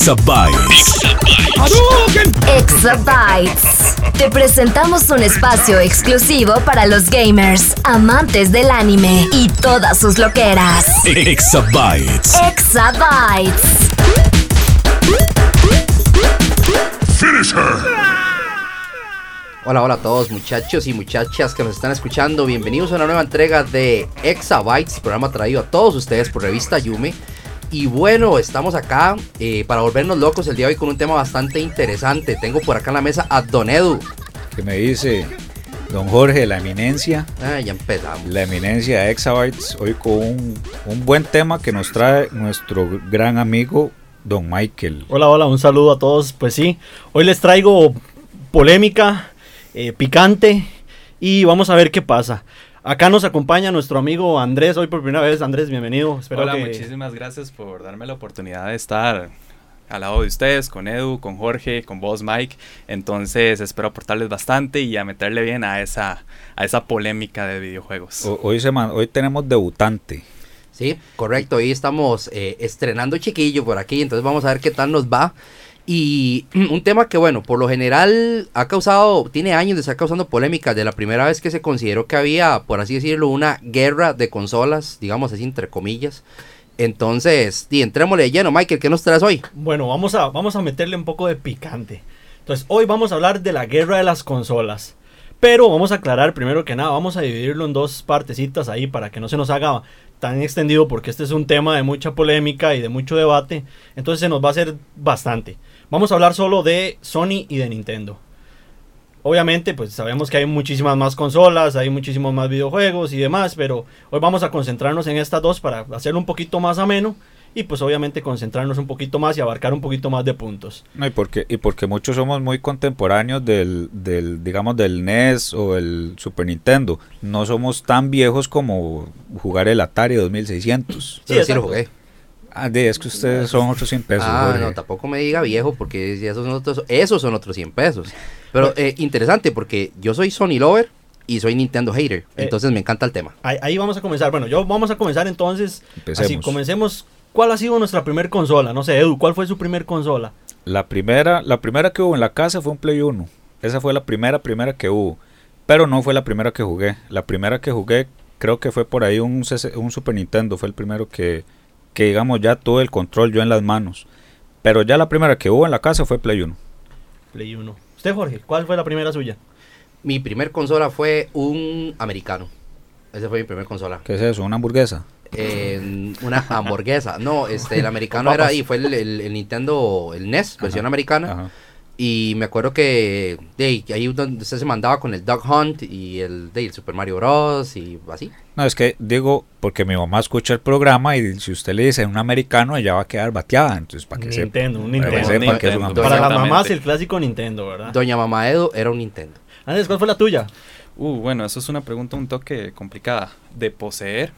Exabytes. Exabytes. Te presentamos un espacio exclusivo para los gamers, amantes del anime y todas sus loqueras. Exabytes. Exabytes. Finish her. Hola, hola a todos muchachos y muchachas que nos están escuchando. Bienvenidos a una nueva entrega de Exabytes, programa traído a todos ustedes por Revista Yume. Y bueno, estamos acá eh, para volvernos locos el día de hoy con un tema bastante interesante. Tengo por acá en la mesa a Don Edu. que me dice don Jorge, la eminencia, Ah, ya empezamos. la eminencia de Exabytes, hoy con un, un buen tema que nos trae nuestro gran amigo don Michael. Hola, hola, un saludo a todos. Pues sí, hoy les traigo polémica, eh, picante y vamos a ver qué pasa. Acá nos acompaña nuestro amigo Andrés, hoy por primera vez. Andrés, bienvenido. Espero Hola, que- muchísimas gracias por darme la oportunidad de estar al lado de ustedes, con Edu, con Jorge, con vos, Mike. Entonces espero aportarles bastante y a meterle bien a esa, a esa polémica de videojuegos. O- Hoy, se man- hoy tenemos debutante. Sí, correcto. Hoy estamos eh, estrenando chiquillo por aquí, entonces vamos a ver qué tal nos va. Y un tema que, bueno, por lo general ha causado, tiene años de estar causando polémica. De la primera vez que se consideró que había, por así decirlo, una guerra de consolas, digamos así, entre comillas. Entonces, y entrémosle de lleno, Michael, ¿qué nos traes hoy? Bueno, vamos a, vamos a meterle un poco de picante. Entonces, hoy vamos a hablar de la guerra de las consolas. Pero vamos a aclarar primero que nada, vamos a dividirlo en dos partecitas ahí para que no se nos haga tan extendido porque este es un tema de mucha polémica y de mucho debate. Entonces se nos va a hacer bastante. Vamos a hablar solo de Sony y de Nintendo. Obviamente, pues sabemos que hay muchísimas más consolas, hay muchísimos más videojuegos y demás, pero hoy vamos a concentrarnos en estas dos para hacerlo un poquito más ameno y pues obviamente concentrarnos un poquito más y abarcar un poquito más de puntos. No, y, porque, y porque muchos somos muy contemporáneos del, del, digamos, del NES o el Super Nintendo. No somos tan viejos como jugar el Atari 2600. Pero sí lo jugué. Ah, de, es que ustedes son otros 100 pesos. ah, Jorge. no, tampoco me diga viejo, porque esos son otros, esos son otros 100 pesos. Pero eh, interesante, porque yo soy Sony Lover y soy Nintendo Hater. Eh. Entonces me encanta el tema. Ahí, ahí vamos a comenzar. Bueno, yo vamos a comenzar entonces. Empecemos. Así, comencemos. ¿Cuál ha sido nuestra primer consola? No sé, Edu, ¿cuál fue su primer consola? La primera, la primera que hubo en la casa fue un Play 1. Esa fue la primera, primera que hubo. Pero no fue la primera que jugué. La primera que jugué creo que fue por ahí un, CC un Super Nintendo. Fue el primero que, que, digamos, ya tuve el control yo en las manos. Pero ya la primera que hubo en la casa fue Play 1. Play 1. Usted, Jorge, ¿cuál fue la primera suya? Mi primer consola fue un americano. Esa fue mi primer consola. ¿Qué es eso? ¿Una hamburguesa? Eh, una hamburguesa. No, este, el americano era ahí, fue el, el- el Nintendo, el NES, versión Ajá, americana. Ajá. Y me acuerdo que de ahí, ahí donde usted se mandaba con el Dog Hunt y el, de, el Super Mario Bros. y así. No, es que digo, porque mi mamá escucha el programa y si usted le dice un americano, ella va a quedar bateada. Entonces, para que sepa. Nintendo, un Para que Nintendo. que es una Nintendo. Para las Exactamente. mamás, el clásico Nintendo, ¿verdad? Doña Mamá Edo era un Nintendo. Andrés, ¿cuál fue la tuya? Uh, bueno, eso es una pregunta un toque complicada. De poseer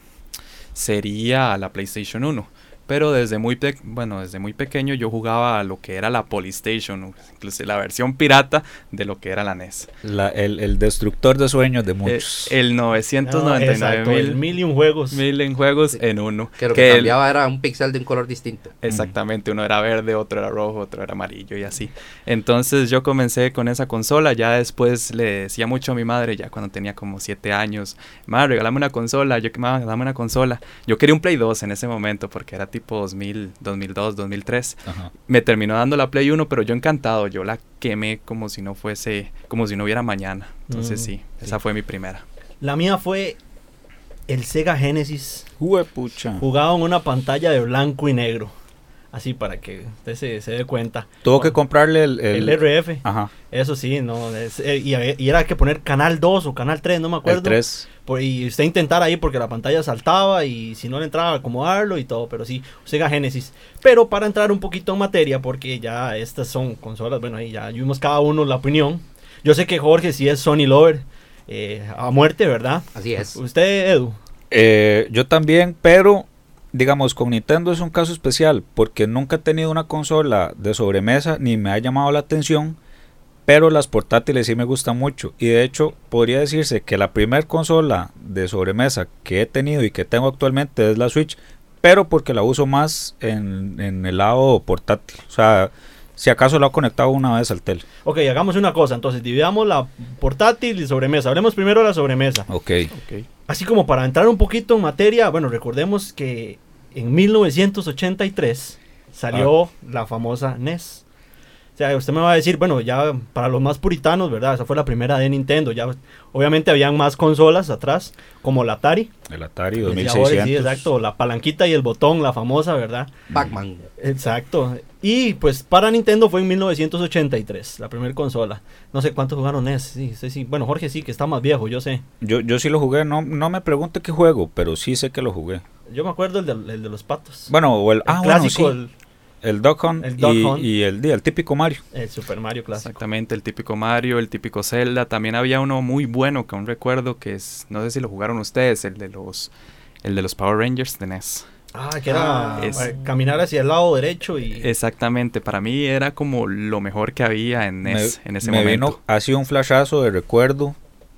sería la PlayStation 1. Pero desde muy, pe- bueno, desde muy pequeño yo jugaba a lo que era la Polystation, incluso la versión pirata de lo que era la NES. La- el, el destructor de sueños de Eh, muchos. el No, 999 exacto, el mil, mil y un juegos. mil en juegos en uno. Que lo que, Que el- cambiaba era un pixel de un color distinto. Exactamente, uno era verde, otro era rojo, otro era amarillo y así. Entonces yo comencé con esa consola, ya después le decía mucho a mi madre, ya cuando tenía como 7 años, madre, regálame una consola, yo que madre, dame una consola. Yo quería un Play 2 en ese momento porque era tipo 2000, 2002, 2003. Ajá. Me terminó dando la Play 1, pero yo encantado, yo la quemé como si no fuese, como si no hubiera mañana. Entonces Mm, sí, esa fue mi primera. La mía fue el Sega Genesis, jugado en una pantalla de blanco y negro. Así para que usted se, se dé cuenta. Tuvo Bueno, que comprarle el... el, el- RF. Ajá, Eso sí, no. es- eh, y, y era que poner canal 2 o canal 3, no me acuerdo. el 3. Por- y usted intentar ahí porque la pantalla saltaba y si no le entraba acomodarlo y todo, pero sí, Sega Genesis. Pero para entrar un poquito en materia, porque ya estas son consolas, bueno, ahí ya vimos cada uno la opinión. Yo sé que Jorge sí es Sony Lover eh, a muerte, ¿verdad? Así es. Usted, Edu. Eh, yo también, pero digamos, con Nintendo es un caso especial porque nunca he tenido una consola de sobremesa ni me ha llamado la atención, pero las portátiles sí me gustan mucho. Y de hecho, podría decirse que la primera consola de sobremesa que he tenido y que tengo actualmente es la Switch, pero porque la uso más en, en el lado portátil. O sea, si acaso la he conectado una vez al tele. Ok, hagamos una cosa, entonces dividamos la portátil y sobremesa. Hablemos primero de la sobremesa. Ok. Ok. Así como para entrar un poquito en materia, bueno, recordemos que en 1983 salió la famosa NES. O sea, usted me va a decir, bueno, ya para los más puritanos, ¿verdad? Esa fue la primera de Nintendo. Ya, obviamente habían más consolas atrás, como la Atari. El Atari Decía 2600. Boris, Sí, exacto. La palanquita y el botón, la famosa, ¿verdad? Pac-Man. Exacto. Y pues para Nintendo fue en 1983, la primera consola. No sé cuántos jugaron NES. Sí, sí, sí. Bueno, Jorge sí, que está más viejo, yo sé. Yo, yo sí lo jugué, no, no me pregunte qué juego, pero sí sé que lo jugué. Yo me acuerdo el de, el de los patos. Bueno, o el, El ah, bueno, clásico, sí, el Duck Hunt, el Duck y, Hunt. y el, el típico Mario. el, el Super Mario clásico. Exactamente, el típico Mario, el típico Zelda. También había uno muy bueno que aún recuerdo que es, no sé si lo jugaron ustedes, el de los, el de los Power Rangers de NES. Ah, que era Ah, es- caminar hacia el lado derecho y... Exactamente, para mí era como lo mejor que había en NES en ese me momento. vino así un flashazo de recuerdo.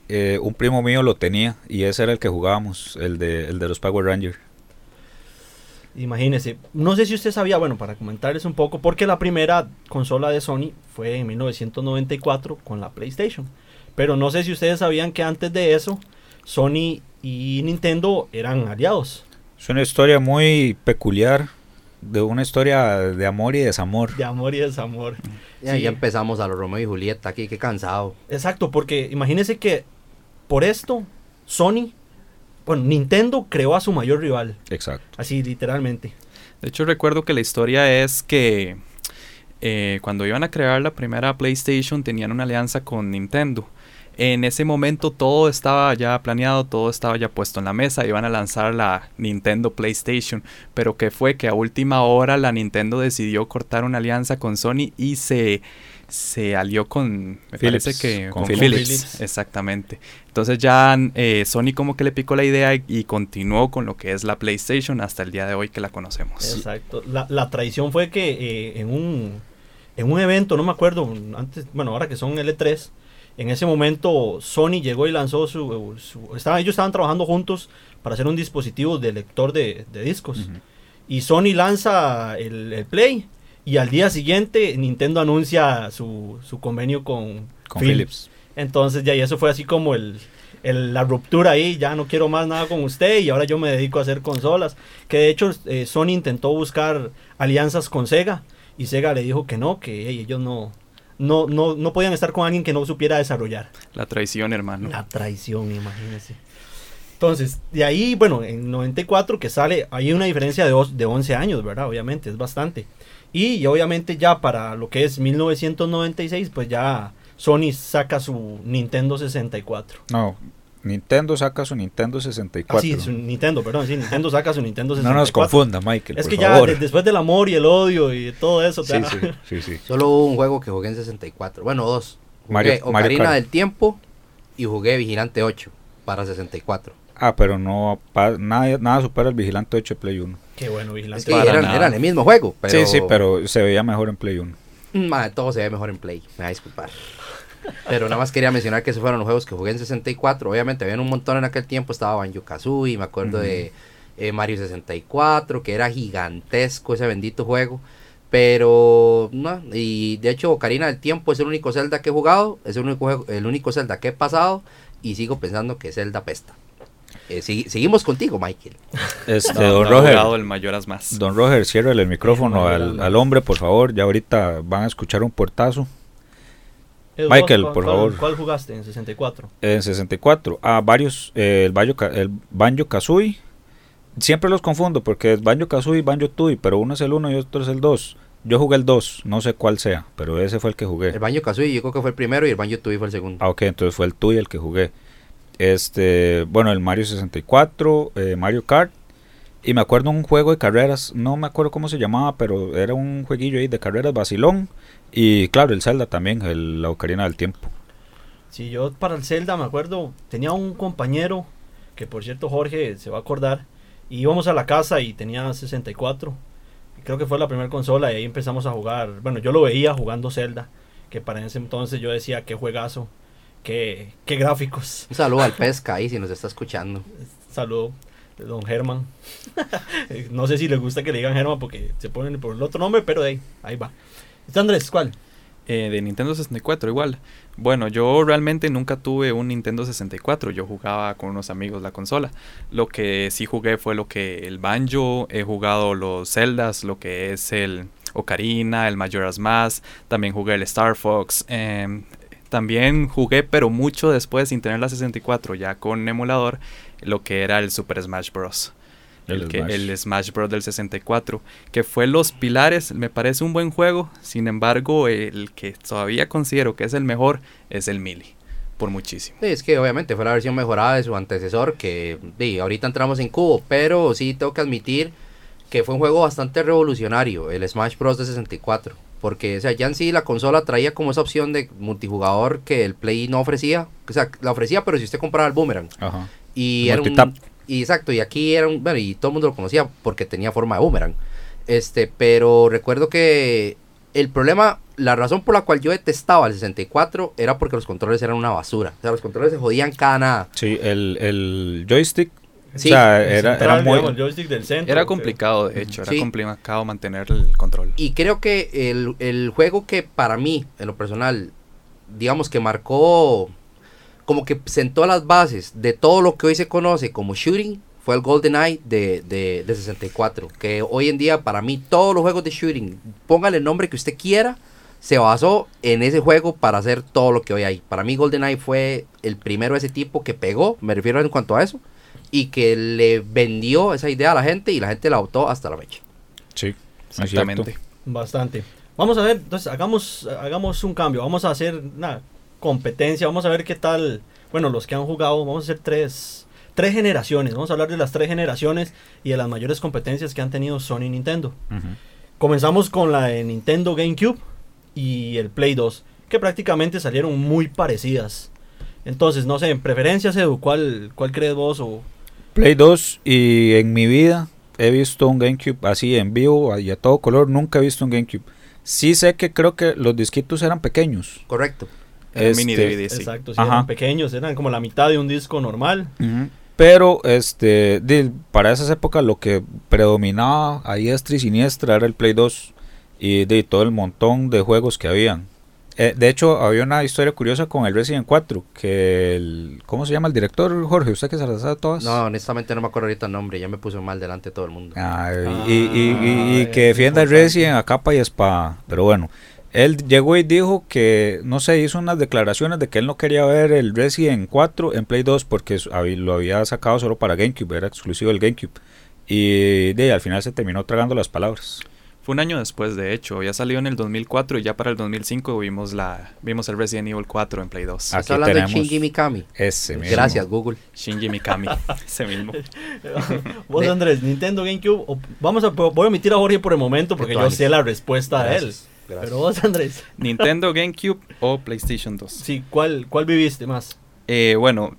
eh, un primo mío lo tenía y ese era el que jugábamos, el de, el de los Power Rangers. Imagínese, no sé si usted sabía, bueno, para comentarles un poco, porque la primera consola de Sony fue en 1994 con la PlayStation. Pero no sé si ustedes sabían que antes de eso, Sony y Nintendo eran aliados. Es una historia muy peculiar, de una historia de amor y desamor. De amor y desamor. Ya, Sí. ya empezamos a los Romeo y Julieta aquí, qué cansado. Exacto, porque imagínense que por esto, Sony, bueno, Nintendo creó a su mayor rival. Exacto. Así, literalmente. De hecho, recuerdo que la historia es que eh, cuando iban a crear la primera PlayStation tenían una alianza con Nintendo. En ese momento todo estaba ya planeado, todo estaba ya puesto en la mesa, iban a lanzar la Nintendo PlayStation, pero que fue que a última hora la Nintendo decidió cortar una alianza con Sony y se, se alió con, me Philips, parece que con con, Philips. Philips, exactamente. Entonces ya eh, Sony como que le picó la idea y, y continuó con lo que es la PlayStation hasta el día de hoy que la conocemos. Exacto. La, la traición fue que eh, en, un, en un evento, no me acuerdo, antes, bueno, ahora que son L3, en ese momento Sony llegó y lanzó su... su- estaban, ellos estaban trabajando juntos para hacer un dispositivo de lector de, de discos. Y Sony lanza el, el Play y al día siguiente Nintendo anuncia su, su convenio con, Con Philips. Philips. Entonces ya y eso fue así como el, el- la ruptura ahí, ya no quiero más nada con usted y ahora yo me dedico a hacer consolas. Que de hecho eh, Sony intentó buscar alianzas con Sega y Sega le dijo que no, que hey, ellos no, no, no, no podían estar con alguien que no supiera desarrollar. La traición, hermano. La traición, imagínense. Entonces, de ahí, bueno, en 94 que sale, hay una diferencia de, de 11 años, ¿verdad? Obviamente, es bastante. Y, y obviamente ya para lo que es 1996, pues ya Sony saca su Nintendo 64. No, Nintendo saca su Nintendo 64. Ah, sí, su Nintendo, perdón, sí, Nintendo saca su Nintendo no 64. nos confunda, Michael. Es por que ya favor. de- después del amor y el odio y todo eso, Sí, ya- sí, sí, sí. Solo hubo un juego que jugué en 64. Bueno, dos. Jugué Mario- Mario Ocarina Kart. del Tiempo y jugué Vigilante 8 para 64. Ah, pero no, pa- nada, nada supera el Vigilante 8 de Play 1. Qué bueno, Es vigilante. que Para eran, nada. eran el mismo juego. Pero, Sí, sí, pero se veía mejor en Play 1. Madre, todo se ve mejor en Play. Me va a disculpar. Pero nada más quería mencionar que esos fueron los juegos que jugué en 64. Obviamente habían un montón en aquel tiempo. Estaba Banjo Kazooie, me acuerdo de eh, Mario 64, que era gigantesco ese bendito juego. Pero no, y de hecho Ocarina del Tiempo es el único Zelda que he jugado, es el único juego, el único Zelda que he pasado y sigo pensando que Zelda pesta. Eh, segui- seguimos contigo, Michael. Este, No, don no Roger, el Mayoras más. don Roger, cierra el micrófono al, al hombre, por favor. Ya ahorita van a escuchar un portazo. Michael, ¿cuál- por cuál- favor. ¿Cuál jugaste en 64? En 64, ah, varios, eh, el, Banjo, el Banjo Kazooie, siempre los confundo porque es Banjo Kazooie y Banjo Tooie, pero uno es el 1 y otro es el 2. Yo jugué el 2, no sé cuál sea, pero ese fue el que jugué. El Banjo Kazooie yo creo que fue el primero y el Banjo Tooie fue el segundo. Ah, ok, entonces fue el Tui el que jugué. Este, bueno, el Mario 64, eh, Mario Kart. Y me acuerdo un juego de carreras, no me acuerdo cómo se llamaba, pero era un jueguillo ahí de carreras vacilón. Y claro, el Zelda también, el, la Ocarina del Tiempo. Sí, yo para el Zelda me acuerdo, tenía un compañero, que por cierto Jorge se va a acordar, y íbamos a la casa y tenía 64. Y creo que fue la primera consola y ahí empezamos a jugar. Bueno, yo lo veía jugando Zelda, que para ese entonces yo decía, qué juegazo, qué, qué gráficos. Un saludo al Pesca ahí si nos está escuchando. Saludo, don Germán. no sé si le gusta que le digan Germán porque se ponen por el otro nombre, pero de ahí, ahí va. ¿Está Andrés? ¿Cuál? Eh, de Nintendo 64 igual. Bueno, yo realmente nunca tuve un Nintendo 64, yo jugaba con unos amigos la consola. Lo que sí jugué fue lo que el Banjo, he jugado los Zeldas, lo que es el Ocarina, el Majora's Mask, también jugué el Star Fox. em, también jugué, pero mucho después sin tener la 64, ya con emulador, lo que era el Super Smash Bros. El, El que, Smash. el Smash Bros. del 64, que fue Los Pilares, me parece un buen juego, sin embargo, el que todavía considero que es el mejor es el Melee, por muchísimo. Sí, es que obviamente fue la versión mejorada de su antecesor, que sí, ahorita entramos en cubo, pero sí tengo que admitir que fue un juego bastante revolucionario, el Smash Bros. de 64. Porque, o sea, ya en sí la consola traía como esa opción de multijugador que el Play no ofrecía. O sea, la ofrecía, pero si usted compraba el Boomerang. Ajá. Y era un, y exacto, y aquí era un, bueno, y todo el mundo lo conocía porque tenía forma de boomerang. Este, pero recuerdo que el problema, la razón por la cual yo detestaba el 64 era porque los controles eran una basura. O sea, los controles se jodían cada nada. Sí, el, el joystick. Sí, o sea, era, central, era muy. digamos, el joystick del centro. Era complicado, de hecho, era Sí. complicado mantener el control. Y creo que el, el juego que para mí, en lo personal, digamos que marcó, como que sentó las bases de todo lo que hoy se conoce como shooting, fue el GoldenEye de, de, de 64. Que hoy en día, para mí, todos los juegos de shooting, póngale el nombre que usted quiera, se basó en ese juego para hacer todo lo que hoy hay. Para mí, GoldenEye fue el primero de ese tipo que pegó, me refiero en cuanto a eso, y que le vendió esa idea a la gente y la gente la adoptó hasta la fecha. Sí, Exactamente. Bastante. Vamos a ver, entonces hagamos, hagamos un cambio. Vamos a hacer una competencia. Vamos a ver qué tal. Bueno, los que han jugado, vamos a hacer tres, tres generaciones. Vamos a hablar de las tres generaciones y de las mayores competencias que han tenido Sony y Nintendo. Comenzamos con la de Nintendo GameCube y el Play 2, que prácticamente salieron muy parecidas. Entonces, no sé, en preferencias, Edu, ¿cuál, cuál crees vos? O, Play 2 y en mi vida he visto un GameCube así en vivo y a todo color. Nunca he visto un GameCube. Sí sé que creo que los disquitos eran pequeños. Correcto. Era un mini Este, DVD, sí. Exacto, sí, Ajá. eran pequeños, eran como la mitad de un disco normal. Pero este, para esas épocas lo que predominaba a diestra y siniestra era el Play 2 y de todo el montón de juegos que habían. Eh, de hecho, había una historia curiosa con el Resident 4, que el, ¿cómo se llama el director, Jorge? ¿Usted que se las sabe todas? No, honestamente no me acuerdo ahorita el nombre, ya me puse mal delante de todo el mundo. Ay, Ah, y, y- y- y es que defienda el. Resident a capa y espada. Pero bueno, él llegó y dijo que, no sé, hizo unas declaraciones de que él no quería ver el Resident 4 en Play 2 porque lo había sacado solo para GameCube, era exclusivo del GameCube. Y de, al final se terminó tragando las palabras. Fue un año después, de hecho. Ya salió en el 2004 y ya para el 2005 vimos la vimos el Resident Evil 4 en Play 2. Ah, Está aquí hablando de Shinji Mikami. Ese mismo. Gracias, Google. Shinji Mikami, ese mismo. Vos, Andrés, Nintendo GameCube. o- vamos a, voy a omitir a Jorge por el momento porque yo sé la respuesta de él. Gracias, gracias. Pero vos, Andrés, Nintendo, GameCube o PlayStation 2. sí, ¿cuál, ¿cuál viviste más? Eh, bueno,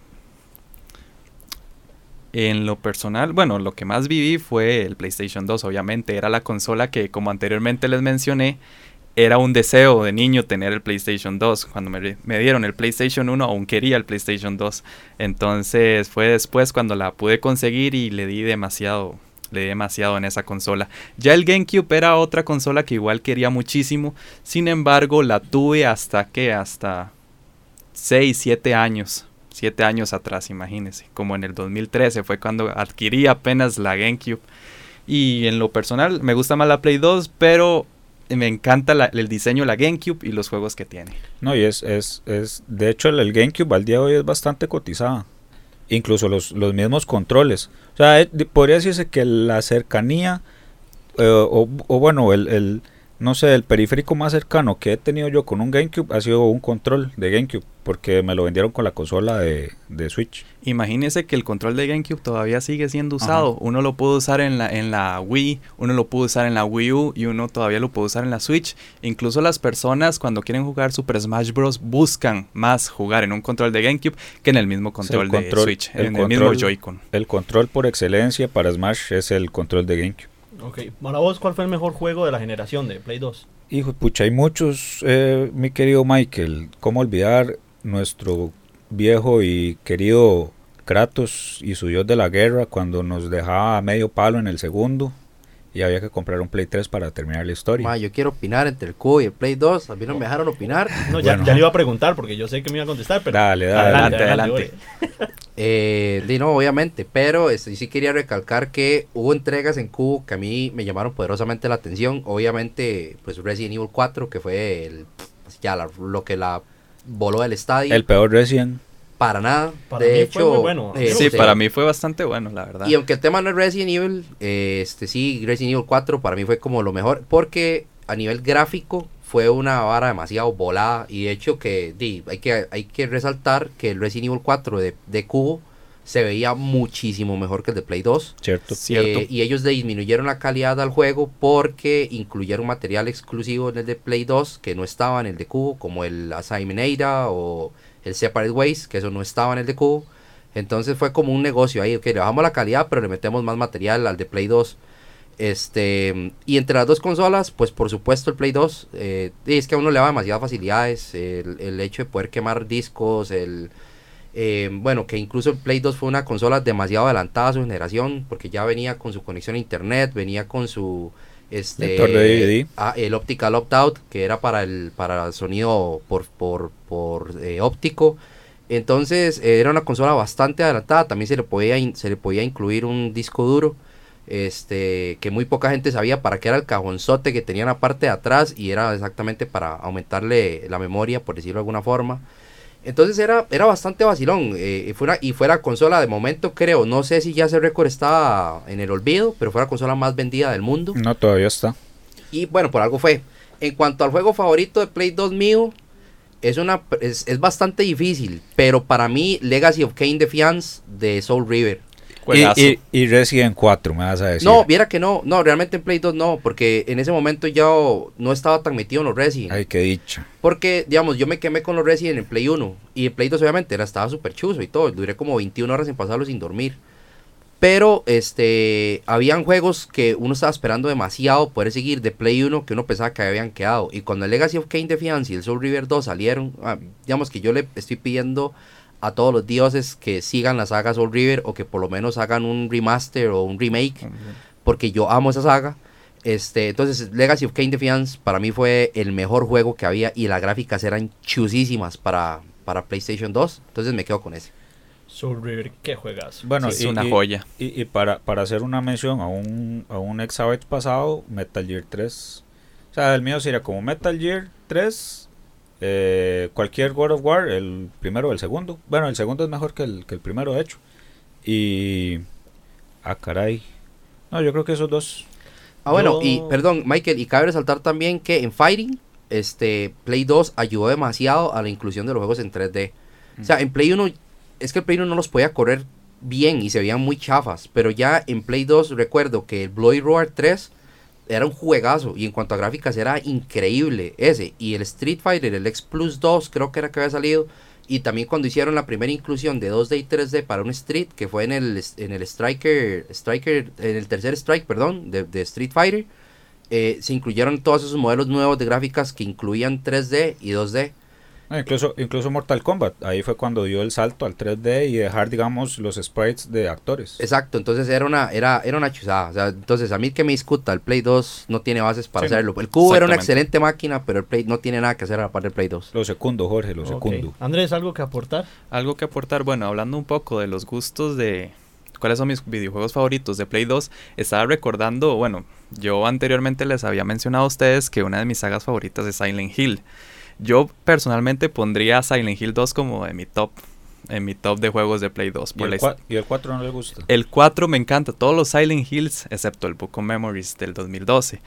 en lo personal, bueno, lo que más viví fue el PlayStation 2, obviamente. Era la consola que, como anteriormente les mencioné, era un deseo de niño tener el PlayStation 2. Cuando me, dieron el PlayStation 1, aún quería el PlayStation 2. Entonces fue después cuando la pude conseguir y le di demasiado. Le di demasiado en esa consola. Ya el GameCube era otra consola que igual quería muchísimo. Sin embargo, la tuve hasta que hasta 6, 7 años. 7 años atrás, imagínense. Como en el 2013 fue cuando adquirí apenas la GameCube. Y en lo personal me gusta más la Play 2, pero me encanta la- el diseño de la GameCube y los juegos que tiene. No, y es, es, es, de hecho el, GameCube al día de hoy es bastante cotizada. incluso los, los mismos controles. O sea, eh, podría decirse que la cercanía, eh, o, o bueno, el, el- no sé, el periférico más cercano que he tenido yo con un GameCube ha sido un control de GameCube, porque me lo vendieron con la consola de, de Switch. Imagínese que el control de GameCube todavía sigue siendo usado. Uno lo puede usar en la, en la Wii, uno lo puede usar en la Wii U y uno todavía lo puede usar en la Switch. Incluso las personas cuando quieren jugar Super Smash Bros. buscan más jugar en un control de GameCube que en el mismo control, de control- Switch, el en el mismo Joy-Con. El control por excelencia para Smash es el control de GameCube. Ok, para vos, ¿cuál fue el mejor juego de la generación de Play 2? Hijo, pucha, hay muchos, eh, mi querido Michael. ¿Cómo olvidar nuestro viejo y querido Kratos y su dios de la guerra cuando nos dejaba a medio palo en el segundo y había que comprar un Play 3 para terminar la historia? Ma, yo quiero opinar entre el cubo y el Play 2. A mí no me dejaron opinar. No, ya, Bueno. ya le iba a preguntar porque yo sé que me iba a contestar, pero... Dale, dale, adelante, adelante. Ore. Eh, no, obviamente, pero este, sí quería recalcar que hubo entregas en Cubo que a mí me llamaron poderosamente la atención. Obviamente, pues Resident Evil 4, que fue el, ya la- lo que la voló del estadio. El peor Resident. para nada. Para de mí hecho, fue muy bueno. eh, Sí, sí. para mí fue bastante bueno, la verdad. Y aunque el tema no es Resident Evil, eh, este sí, Resident Evil 4 para mí fue como lo mejor, porque a nivel gráfico fue una vara demasiado volada y de hecho que di, hay que hay que resaltar que el Resident Evil 4 de, de Cubo se veía muchísimo mejor que el de Play 2. ¿cierto? Cierto. Eh, y ellos disminuyeron la calidad al juego porque incluyeron material exclusivo en el de Play 2 que no estaba en el de Cubo, como el Assignment Ada o el Separate Ways, que eso no estaba en el de Cubo. Entonces fue como un negocio ahí, ok, le bajamos la calidad, pero le metemos más material al de Play 2. Este, y entre las dos consolas, pues por supuesto el Play 2, eh, es que a uno le da demasiadas facilidades, el, el hecho de poder quemar discos, el, eh, bueno, que incluso el Play 2 fue una consola demasiado adelantada a su generación, porque ya venía con su conexión a internet, venía con su este Lector de DVD. ah, el optical opt-out, que era para el para sonido por, por, por eh, óptico. Entonces eh, era una consola bastante adelantada, también se le podía in- se le podía incluir un disco duro. Este, que muy poca gente sabía para qué era el cajonzote que tenía en la parte de atrás y era exactamente para aumentarle la memoria, por decirlo de alguna forma. Entonces era, era bastante vacilón. eh, y fue una- y fue la consola de momento, creo. No sé si ya ese récord está en el olvido, pero fue la consola más vendida del mundo. No, todavía está. Y bueno, por algo fue. En cuanto al juego favorito de Play 2 mío, es, una, es, es bastante difícil. Pero para mí, Legacy of Kain Defiance de Soul River. Y, y, y Resident 4, me vas a decir. No, viera que no. No, realmente en Play 2 no. Porque en ese momento yo no estaba tan metido en los Resident. Ay, qué dicha. Porque, digamos, yo me quemé con los Resident en Play 1. Y en Play 2 obviamente era, estaba súper chuzo y todo. Duré como 21 horas en pasarlo sin dormir. Pero, este, habían juegos que uno estaba esperando demasiado poder seguir de Play 1 que uno pensaba que habían quedado. Y cuando el Legacy of Kain Defiance y el Soul River 2 salieron, ah, digamos que yo le estoy pidiendo a todos los dioses que sigan la saga Soul River o que por lo menos hagan un remaster o un remake porque yo amo esa saga. Este, entonces, Legacy of Kain Defiance para mí fue el mejor juego que había y las gráficas eran chusísimas para, para PlayStation 2. Entonces me quedo con ese. Soul River, qué juegas. Bueno, es y- una joya. Y, y para, para hacer una mención a un, a un Exabyte pasado, Metal Gear 3. O sea, el mío sería como Metal Gear 3, eh, cualquier God of War, el primero o el segundo. Bueno, el segundo es mejor que el, que el primero, de hecho. Y... Ah, caray. No, yo creo que esos dos. Ah, bueno, y perdón, Michael, y cabe resaltar también que en Fighting, este, Play 2 ayudó demasiado a la inclusión de los juegos en 3D. O sea, en Play 1, es que el Play 1 no los podía correr bien y se veían muy chafas, pero ya en Play 2 recuerdo que el Bloody Roar 3 era un juegazo y en cuanto a gráficas era increíble ese. Y el Street Fighter, el X Plus 2 creo que era que había salido. Y también cuando hicieron la primera inclusión de 2D y 3D para un Street, que fue en el, en el Striker, Striker, en el tercer Strike, perdón, de, Street Fighter, eh, se incluyeron todos esos modelos nuevos de gráficas que incluían 3D y 2D. Ah, incluso, incluso Mortal Kombat. Ahí fue cuando dio el salto al 3D y dejar, digamos, los sprites de actores. Exacto, entonces era una, era, era una chuzada. O sea, entonces a mí que me discuta, el Play 2 no tiene bases para Sí, hacerlo. El cubo era una excelente máquina, pero el Play no tiene nada que hacer a la par del Play 2. Lo segundo, Jorge, lo Ok. segundo. Andrés, ¿algo que aportar? Algo que aportar, bueno, hablando un poco de los gustos de cuáles son mis videojuegos favoritos de Play 2, estaba recordando, bueno, yo anteriormente les había mencionado a ustedes que una de mis sagas favoritas es Silent Hill. Yo personalmente pondría Silent Hill 2 como de mi top en mi top de juegos de Play 2. ¿Y Por el, his- cua- y el 4 no le gusta. el 4 me encanta, todos los Silent Hills, excepto el Book of Memories del 2012.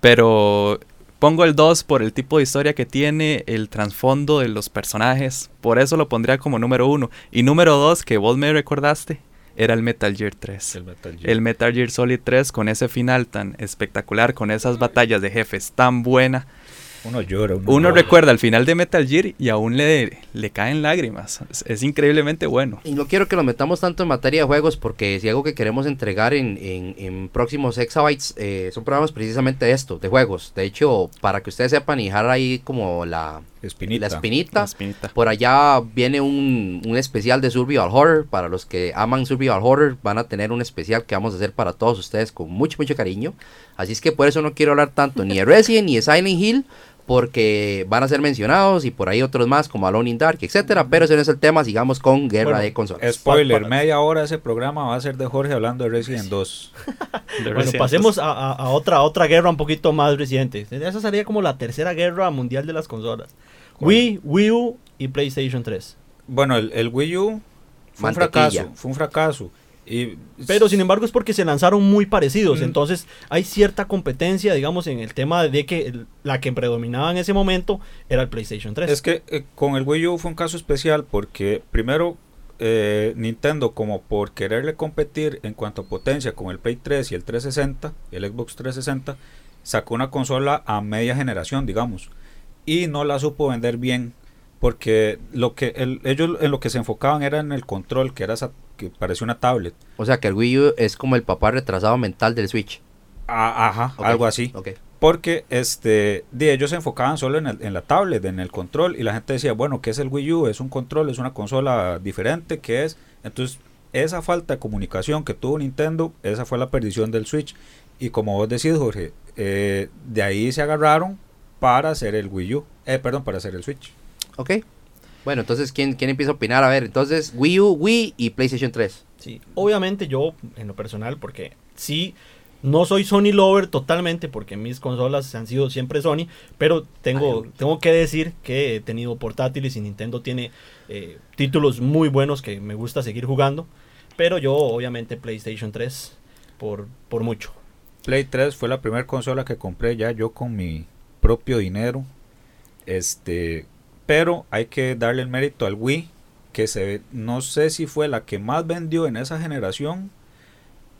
Pero pongo el 2 por el tipo de historia que tiene, el trasfondo de los personajes. Por eso lo pondría como número 1. Y número 2, que vos me recordaste, era el Metal Gear 3. El Metal Gear. El Metal Gear Solid 3 con ese final tan espectacular, con esas batallas de jefes tan buena. Uno llora. Uno, Uno llora. recuerda el final de Metal Gear y aún le, le caen lágrimas. Es, es increíblemente bueno. Y no quiero que nos metamos tanto en materia de juegos porque si algo que queremos entregar en, en- en próximos Exabytes eh, son programas precisamente de esto, de juegos. De hecho, para que ustedes sepan y dejar ahí como la, Espinita. la espinita, La espinita. por allá viene un, un especial de Survival Horror. Para los que aman Survival Horror, van a tener un especial que vamos a hacer para todos ustedes con mucho, mucho cariño. Así es que por eso no quiero hablar tanto ni de Resident ni de Silent Hill. Porque van a ser mencionados y por ahí otros más como Alone in Dark, etcétera. Pero ese no es el tema, sigamos con Guerra Bueno, de Consolas. Spoiler, media hora de ese programa va a ser de Jorge hablando de Resident 2. De Bueno, Resident pasemos a, a- a otra, a otra guerra un poquito más reciente. Esa sería como la tercera guerra mundial de las consolas. Wii, Wii U y PlayStation 3. Bueno, el, el Wii U fue un fracaso. Fue un fracaso. Pero sin embargo es porque se lanzaron muy parecidos. Mm. Entonces hay cierta competencia, digamos, en el tema de que el- la que predominaba en ese momento era el PlayStation 3. Es que eh, con el Wii U fue un caso especial porque primero eh, Nintendo como por quererle competir en cuanto a potencia con el Play 3 y el 360, el Xbox 360, sacó una consola a media generación, digamos, y no la supo vender bien porque lo que el- ellos en lo que se enfocaban era en el control, que era esa, que parecía una tablet. O sea que el Wii U es como el papá retrasado mental del Switch. Ah, ajá, algo así. ok. Porque este, de ellos se enfocaban solo en, el- en la tablet, en el control, y la gente decía, bueno, ¿qué es el Wii U? Es un control, es una consola diferente, ¿qué es? Entonces, esa falta de comunicación que tuvo Nintendo, esa fue la perdición del Switch. Y como vos decís, Jorge, eh, de ahí se agarraron para hacer el Wii U, eh, perdón, para hacer el Switch. Ok. Bueno, entonces, ¿quién, ¿quién empieza a opinar? A ver, entonces, Wii U, Wii y PlayStation 3. Sí, obviamente yo, en lo personal, porque sí, no soy Sony lover totalmente, porque mis consolas han sido siempre Sony, pero tengo, tengo que decir que he tenido portátiles y Nintendo tiene eh, títulos muy buenos que me gusta seguir jugando, pero yo obviamente PlayStation 3 por, por mucho. Play 3 fue la primera consola que compré ya yo con mi propio dinero. Este, pero hay que darle el mérito al Wii, que se no sé si fue la que más vendió en esa generación,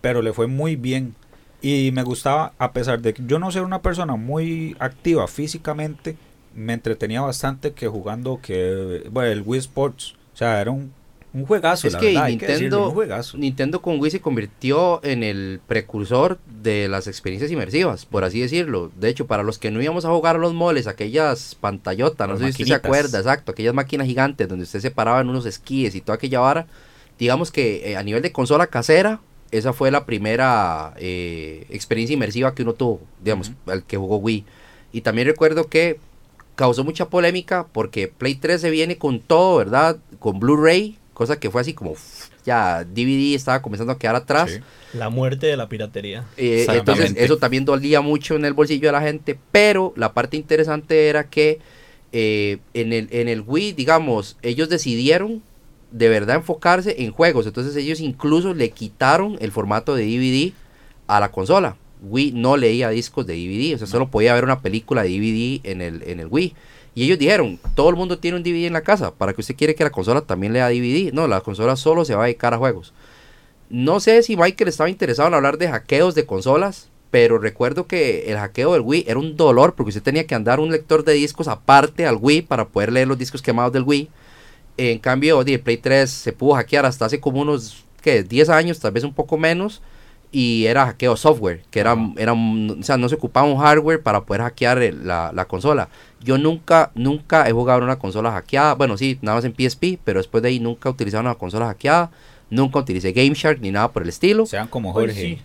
pero le fue muy bien. Y me gustaba, a pesar de que yo no ser una persona muy activa físicamente, me entretenía bastante que jugando que bueno, el Wii Sports. O sea, era un, un juegazo. Es la que verdad, hay decirlo, Nintendo, un juegazo. Nintendo con Wii se convirtió en el precursor de las experiencias inmersivas, por así decirlo. De hecho, para los que no íbamos a jugar a los moles, aquellas pantallotas, no Las sé si usted se acuerda, exacto, aquellas máquinas gigantes donde usted se paraba en unos esquíes y toda aquella vara, digamos que eh, a nivel de consola casera, esa fue la primera eh, experiencia inmersiva que uno tuvo, digamos, el que jugó Wii. Y también recuerdo que causó mucha polémica porque Play 3 se viene con todo, ¿verdad? Con Blu-ray, cosa que fue así como ya DVD estaba comenzando a quedar atrás. Sí. La muerte de la piratería. Eh, entonces Exactamente. eso también dolía mucho en el bolsillo de la gente, pero la parte interesante era que eh, en, el, en el Wii, digamos, ellos decidieron de verdad enfocarse en juegos, entonces ellos incluso le quitaron el formato de DVD a la consola. Wii no leía discos de DVD, o sea, solo podía ver una película de DVD en el, en el Wii. Y ellos dijeron, todo el mundo tiene un DVD en la casa, para que usted quiere que la consola también lea DVD. No, la consola solo se va a dedicar a juegos. No sé si Michael estaba interesado en hablar de hackeos de consolas, pero recuerdo que el hackeo del Wii era un dolor porque usted tenía que andar un lector de discos aparte al Wii para poder leer los discos quemados del Wii. En cambio, el Play 3 se pudo hackear hasta hace como unos ¿qué? 10 años, tal vez un poco menos, y era hackeo software, que era, era o sea, no se ocupaba un hardware para poder hackear el- la, la consola. Yo nunca, nunca he jugado en una consola hackeada, bueno, sí, nada más en PSP, pero después de ahí nunca he utilizado una consola hackeada, nunca utilicé Game Shark ni nada por el estilo. Sean como Jorge. sí.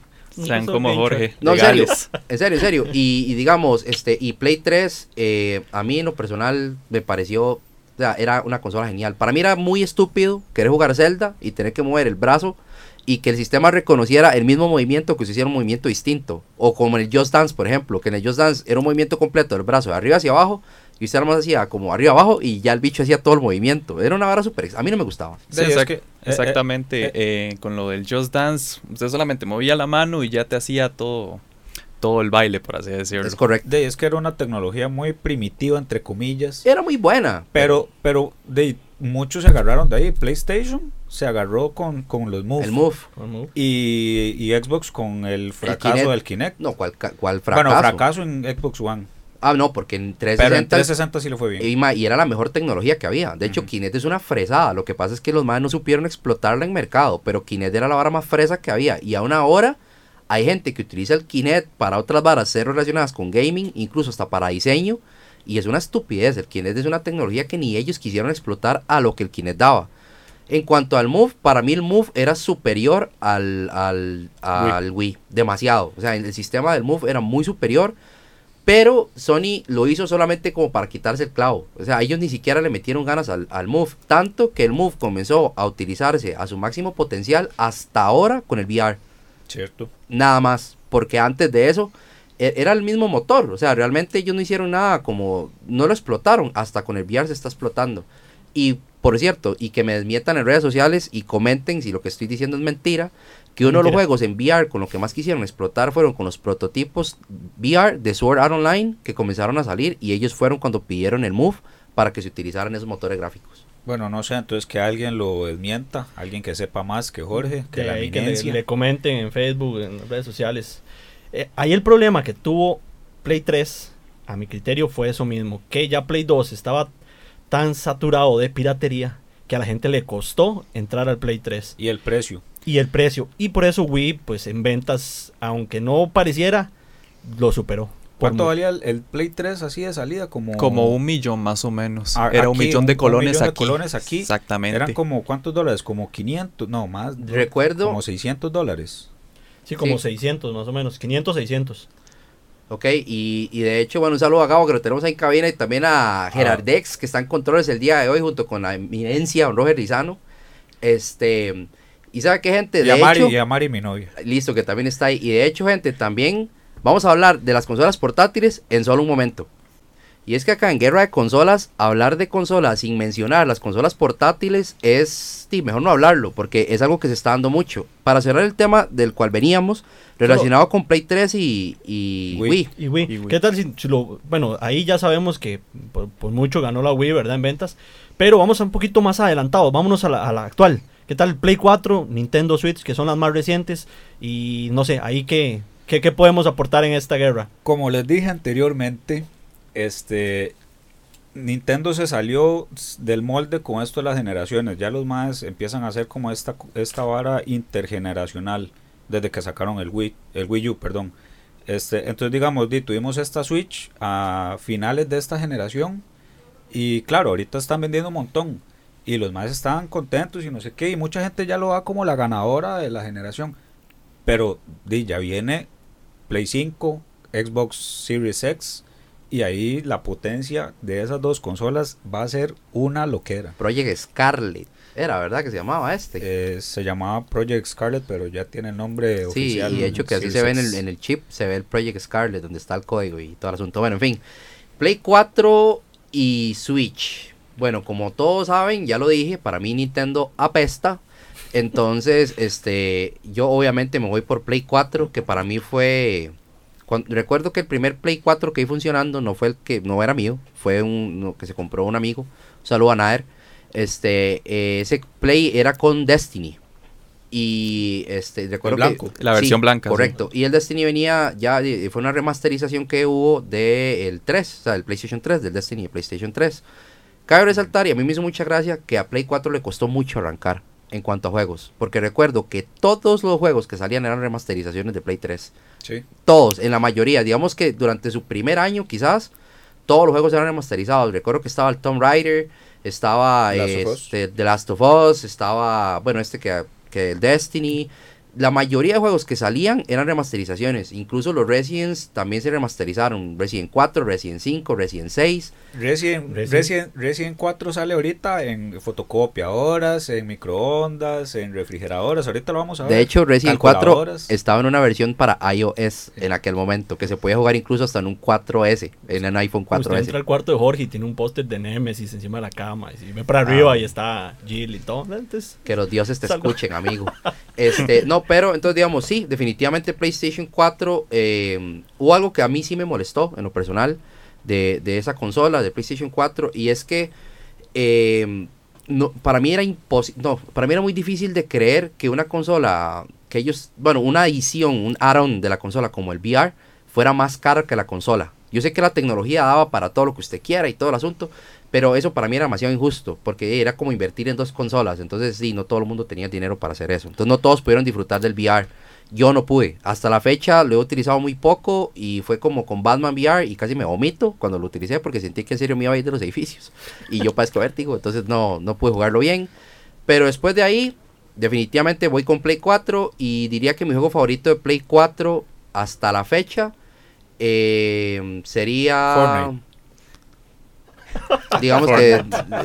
Sean como Jorge. No, en serio, en serio, en serio. Y, y digamos, este, y Play 3, eh, a mí en lo personal me pareció, o sea, era una consola genial. Para mí era muy estúpido querer jugar Zelda y tener que mover el brazo y que el sistema reconociera el mismo movimiento que se hiciera un movimiento distinto. O como en el Just Dance, por ejemplo, que en el Just Dance era un movimiento completo del brazo de arriba hacia abajo y usted nomás hacía como arriba abajo y ya el bicho hacía todo el movimiento. Era una vara súper... ex- A mí no me gustaba. Sí, Sí, es exact- que, eh, exactamente. eh, eh, con lo del Just Dance, usted solamente movía la mano y ya te hacía todo, todo el baile, por así decirlo. Es correcto. De, es que era una tecnología muy primitiva, entre comillas. Era muy buena. Pero, pero de, muchos se agarraron de ahí. PlayStation se agarró con, con los Move. El Move. Y, y Xbox con el fracaso Kinect. del Kinect. No, ¿cuál, cuál fracaso? Bueno, fracaso en Xbox One. Ah, no, porque en Pero en 360... 360 sí le fue bien. Y, era la mejor tecnología que había. De hecho. Kinect es una fresada. Lo que pasa es que los más no supieron explotarla en mercado. Pero Kinect era la vara más fresa que había. Y aún ahora hay gente que utiliza el Kinect para otras varas cero relacionadas con gaming, incluso hasta para diseño. Y es una estupidez. El Kinect es una tecnología que ni ellos quisieron explotar a lo que el Kinect daba. En cuanto al Move, para mí el Move era superior al, al, al Wii. Demasiado. O sea, el sistema del Move era muy superior. Pero Sony lo hizo solamente como para quitarse el clavo. O sea, ellos ni siquiera le metieron ganas al, al Move. Tanto que el Move comenzó a utilizarse a su máximo potencial hasta ahora con el VR. Cierto. Nada más. Porque antes de eso e- era el mismo motor. O sea, realmente ellos no hicieron nada como... No lo explotaron. Hasta con el VR se está explotando. Y por cierto, y que me desmientan en redes sociales y comenten si lo que estoy diciendo es mentira. Que uno de los juegos en VR con lo que más quisieron explotar fueron con los prototipos VR de Sword Art Online que comenzaron a salir y ellos fueron cuando pidieron el Move para que se utilizaran esos motores gráficos. Bueno, no sé, entonces que alguien lo desmienta, alguien que sepa más que Jorge, que la que le, le comenten en Facebook, en las redes sociales. Eh, ahí el problema que tuvo Play 3, a mi criterio, fue eso mismo. Que ya Play 2 estaba tan saturado de piratería que a la gente le costó entrar al Play 3. Y el precio. Y el precio. Y por eso Wii, pues en ventas, aunque no pareciera, lo superó. ¿Cuánto valía el, el Play 3 así de salida? Como, Como un millón más o menos. A- Era un millón de un colones millón de aquí. colones aquí. Exactamente. Eran como, ¿cuántos dólares? Como 500, no, más. Recuerdo- Como 600 dólares. Sí, como Sí. 600 más o menos. 500, 600. Ok, y, y de hecho, bueno, un saludo a Gabo que lo tenemos ahí en cabina y también a Gerardex que está en controles el día de hoy junto con la eminencia don Roger Rizano. Este, y sabe qué gente, Y de a, Mari, hecho, y a Mari, mi novia. listo, que también está ahí. Y de hecho, gente, también vamos a hablar de las consolas portátiles en solo un momento. Y es que acá en Guerra de Consolas, hablar de consolas sin mencionar las consolas portátiles es, sí, mejor no hablarlo, porque es algo que se está dando mucho. Para cerrar el tema del cual veníamos, relacionado con Play 3 y, y Wii. Wii. Y Wii. Y Wii. ¿Qué tal si, si lo... Bueno, ahí ya sabemos que por, por mucho ganó la Wii, ¿verdad? En ventas. Pero vamos a un poquito más adelantado. Vámonos a la, a la actual. ¿Qué tal Play 4, Nintendo Switch, que son las más recientes? Y no sé, ahí qué, qué, podemos aportar en esta guerra. Como les dije anteriormente, este Nintendo se salió del molde con esto de las generaciones. Ya los más empiezan a hacer como esta, esta vara intergeneracional desde que sacaron el Wii, el Wii U, perdón. Este, entonces digamos, di, tuvimos esta Switch a finales de esta generación y claro, ahorita están vendiendo un montón y los más estaban contentos y no sé qué y mucha gente ya lo da como la ganadora de la generación. Pero di, ya viene Play 5, Xbox Series X y ahí la potencia de esas dos consolas va a ser una loquera. Project Scarlet. Era, ¿verdad? Que se llamaba este. Eh, se llamaba Project Scarlet, pero ya tiene el nombre sí, oficial. y de hecho que así Series se ve en el, en el chip, se ve el Project Scarlet, donde está el código y todo el asunto. Bueno, en fin. Play 4 y Switch. Bueno, como todos saben, ya lo dije, para mí Nintendo apesta. Entonces, este, yo obviamente me voy por Play 4, que para mí fue... recuerdo que el primer Play 4 que iba funcionando no fue el que, no era mío, fue uno que se compró un amigo. Un saludo a Nader. Este, eh, ese Play era con Destiny. Y este, recuerdo que- blanco. La versión blanca, sí. Correcto. Y el Destiny venía ya, de- fue una remasterización que hubo del 3, o sea, del PlayStation 3, del Destiny de PlayStation 3. Cabe resaltar, y a mí me hizo mucha gracia, que a Play 4 le costó mucho arrancar en cuanto a juegos. Porque recuerdo que todos los juegos que salían eran remasterizaciones de Play 3. Sí. Todos, en la mayoría. Digamos que durante su primer año, quizás, todos los juegos eran remasterizados. Recuerdo que estaba el Tomb Raider, estaba Last este, The Last of Us, estaba, bueno, este que, que el Destiny. La mayoría de juegos que salían eran remasterizaciones. Incluso los Residents también se remasterizaron. Resident 4, Resident 5, Resident 6. Resident, Resident. Resident, Resident 4 sale ahorita en fotocopiadoras, en microondas, en refrigeradoras. Ahorita lo vamos a ver. De hecho, Resident 4 Calculadoras. estaba en una versión para iOS en aquel momento, que se podía jugar incluso hasta en un 4S, en un iPhone Usted entra 4S. al cuarto de Jorge y tiene un póster de Nemesis encima de la cama. Y si ve para arriba, Ah. ahí está Jill y todo. Entonces, Que los dioses te Salgo. escuchen, amigo. Este, no, pero entonces digamos, sí, definitivamente PlayStation 4 eh, hubo algo que a mí sí me molestó en lo personal de, esa consola, de PlayStation 4, y es que eh, no, para mí era imposible, no, para mí era muy difícil de creer que una consola, que ellos, bueno, una edición, un add-on de la consola como el VR, fuera más cara que la consola. Yo sé que la tecnología daba para todo lo que usted quiera y todo el asunto, pero eso para mí era demasiado injusto, porque era como invertir en dos consolas. Entonces, sí, no todo el mundo tenía dinero para hacer eso. Entonces, no todos pudieron disfrutar del VR. Yo no pude. Hasta la fecha lo he utilizado muy poco y fue como con Batman VR y casi me vomito cuando lo utilicé porque sentí que en serio me iba a ir de los edificios. Y yo padezco vértigo, entonces no, no pude jugarlo bien. Pero después de ahí, definitivamente voy con Play 4 y diría que mi juego favorito de Play 4 hasta la fecha eh, sería... Fortnite. Digamos que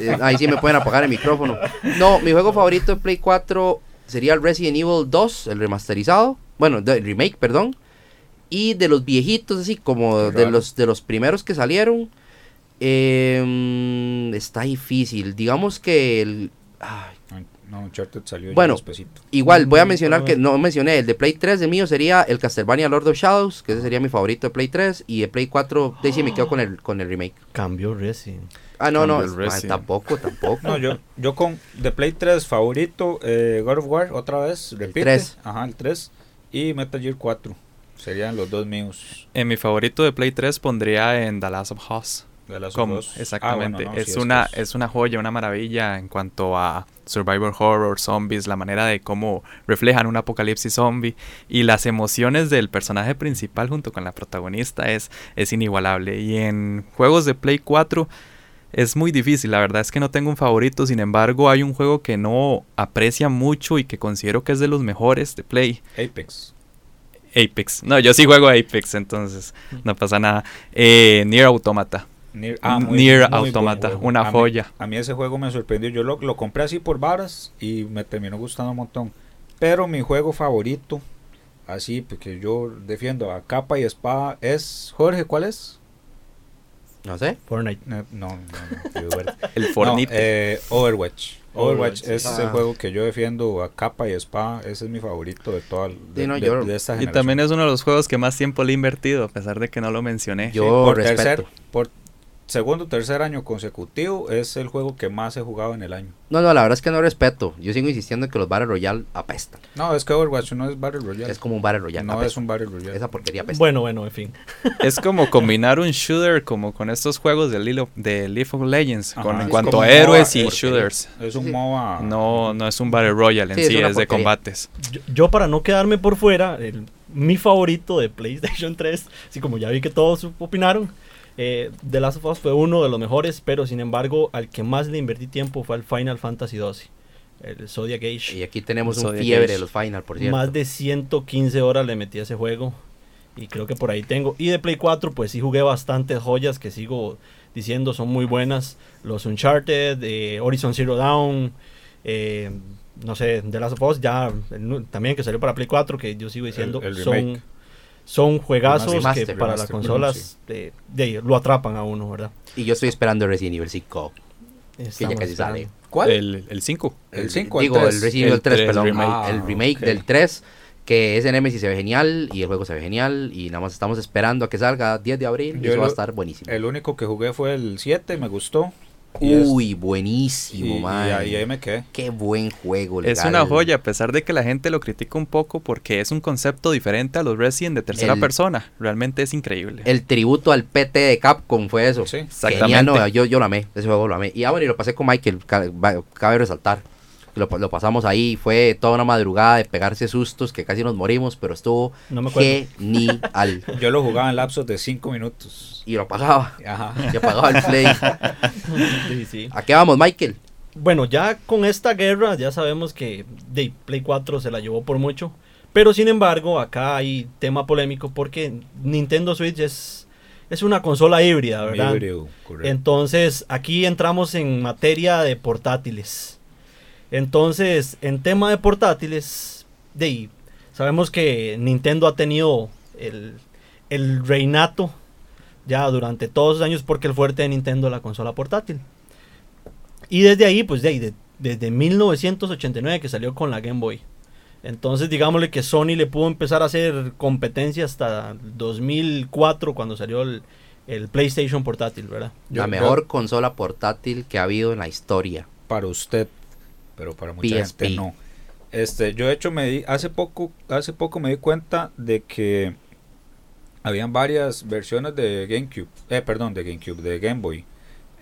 eh, ahí sí me pueden apagar el micrófono. No, mi juego favorito de Play 4 sería el Resident Evil 2, el remasterizado. Bueno, el remake, perdón. Y de los viejitos, así como de raro. los, de los primeros que salieron. eh, está difícil. Digamos que el. Ay, No, Uncharted salió Bueno. ya despacito. Igual, voy a Mm, mencionar que no mencioné el de Play 3 de mío sería el Castlevania Lord of Shadows, que ese sería mi favorito de Play 3. Y de Play 4, de ahí sí me quedo con el, con el remake. cambió Resident. Ah, no, no, Cambio el ah, tampoco, tampoco. No, yo, yo con The Play 3 favorito, eh, God of War, otra vez, repite. 3. Ajá, el 3. Y Metal Gear 4. Serían los dos míos. En mi favorito de Play 3 pondría en The Last of Us. De las Como, dos. Ah, exactamente. bueno, no, es, una, que es una joya, una maravilla en cuanto a survivor horror, zombies, la manera de cómo reflejan un apocalipsis zombie y las emociones del personaje principal junto con la protagonista es, es inigualable. Y en juegos de Play 4 es muy difícil, la verdad es que no tengo un favorito, sin embargo hay un juego que no aprecia mucho y que considero que es de los mejores de Play. Apex. Apex. No, yo sí juego Apex, entonces no pasa nada. Eh, Nier Automata. Nier, Nier muy Automata, una A mí- joya. a mí ese juego me sorprendió. Yo lo, lo compré así por varas y me terminó gustando un montón. Pero mi juego favorito, así, porque yo defiendo a capa y espada, es. Jorge, ¿cuál es? No sé. Fortnite. No, no, no. El No, Fortnite. eh, Overwatch. Overwatch, Overwatch, es sí. el Ah. juego que yo defiendo a capa y espada. Ese es mi favorito de toda de, Sí, no, yo- de esta y generación. también es uno de los juegos que más tiempo le he invertido, a pesar de que no lo mencioné. Yo Sí, por respeto. tercer, por segundo o tercer año consecutivo es el juego que más he jugado en el año. No, no, la verdad es que no respeto. Yo sigo insistiendo en que los Battle Royale apestan. No, es que Overwatch no es Battle Royale. Es como un Battle Royale. no apesta. es un Battle Royale. Esa porquería apesta. Bueno, bueno, en fin. Es como combinar un shooter como con estos juegos de League of, de League of Legends, Ajá, con, en cuanto a héroes MOBA, y shooters. Es un Sí. MOBA. No, no es un Battle Royale en Sí, es sí, una es de combates. Yo, yo para no quedarme por fuera, el- mi favorito de PlayStation 3, así como ya vi que todos opinaron, eh, The Last of Us fue uno de los mejores, pero sin embargo al que más le invertí tiempo fue al Final Fantasy XII, el Zodiac Age. Y aquí tenemos un Zodiac fiebre Age. de los Final, por cierto. Más de 115 horas le metí a ese juego y creo que por ahí tengo. Y de Play 4 pues sí jugué bastantes joyas que sigo diciendo son muy buenas. Los Uncharted, eh, Horizon Zero Dawn, eh, no sé, The Last of Us ya el también que salió para Play 4 que yo sigo diciendo el son, remake. Son juegazos Remaster, que para las consolas de, de- lo atrapan a uno, ¿verdad? Y yo estoy esperando Resident Evil 5. Estamos casi sale. esperando. ¿Cuál? El, el 5. El 5, Digo, el Resident Evil El 3, 3 perdón. remake. Ah, el remake ok. del 3. Que ese Nemesis se ve genial y el juego se ve genial. Y nada más estamos esperando a que salga 10 de abril. Y Yo eso va a estar buenísimo. El único que jugué fue el 7, me gustó. Y es- Uy, y, buenísimo, y man. ahí, ahí me quedé. Qué buen juego. Es legal. una joya, a pesar de que la gente lo critica un poco porque es un concepto diferente a los Resident de tercera El- persona. Realmente es increíble. El tributo al PT de Capcom fue eso. Sí. Exactamente. Genial, no, yo, yo lo amé, ese juego lo amé. Y ah, bueno, y lo pasé con Michael, cabe resaltar. Lo, lo pasamos ahí, fue toda una madrugada de pegarse sustos que casi nos morimos, pero estuvo No me genial. Yo lo jugaba en lapsos de 5 minutos. Y lo apagaba, Ajá. y apagaba el play. Sí, sí. ¿A qué vamos, Michael? Bueno, ya con esta guerra ya sabemos que de Play 4 se la llevó por mucho, Pero sin embargo, acá hay tema polémico porque Nintendo Switch es, es una consola híbrida, ¿verdad? Híbrido, correcto. Entonces, aquí entramos en materia de portátiles. Entonces, en tema de portátiles, de sabemos que Nintendo ha tenido el, el reinato ya durante todos los años porque el fuerte de Nintendo es la consola portátil. Y desde ahí, pues de ahí, de- desde 1989 que salió con la Game Boy. Entonces, digámosle que Sony le pudo empezar a hacer competencia hasta 2004 cuando salió el, el PlayStation portátil, ¿verdad? Yo- la mejor consola portátil que ha habido en la historia. para usted, pero para mucha PSP. gente no. Este, yo de hecho me di, hace poco, hace poco me di cuenta de que habían varias versiones de GameCube, eh, perdón, de GameCube, de Game Boy.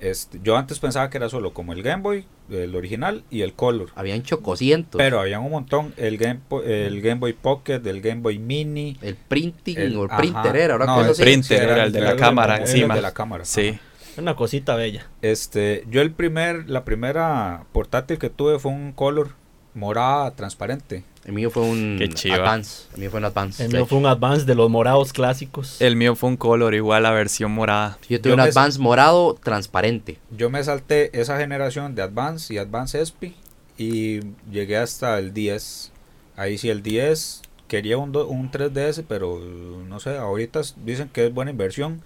Este, yo antes pensaba que era solo como el Game Boy, el original y el Color. Habían chococientos. Pero había un montón, el Game, el Game Boy Pocket, el Game Boy Mini. el printing el- o el ajá. printer era, ahora No, el printer era el de la cámara el encima. de la cámara. Sí. ajá. Una cosita bella. Este, yo el primer, la primera portátil que tuve fue un Color morada transparente. El mío fue un. Advance. El mío fue un Advance. El de mío fue un advance de los morados clásicos. El mío fue un color igual a versión morada. Yo tuve Yo un Advance morado transparente. Yo me salté esa generación de Advance y Advance SP y llegué hasta el 10. Ahí sí el 10 quería un, do- un 3DS, pero no sé, ahorita dicen que es buena inversión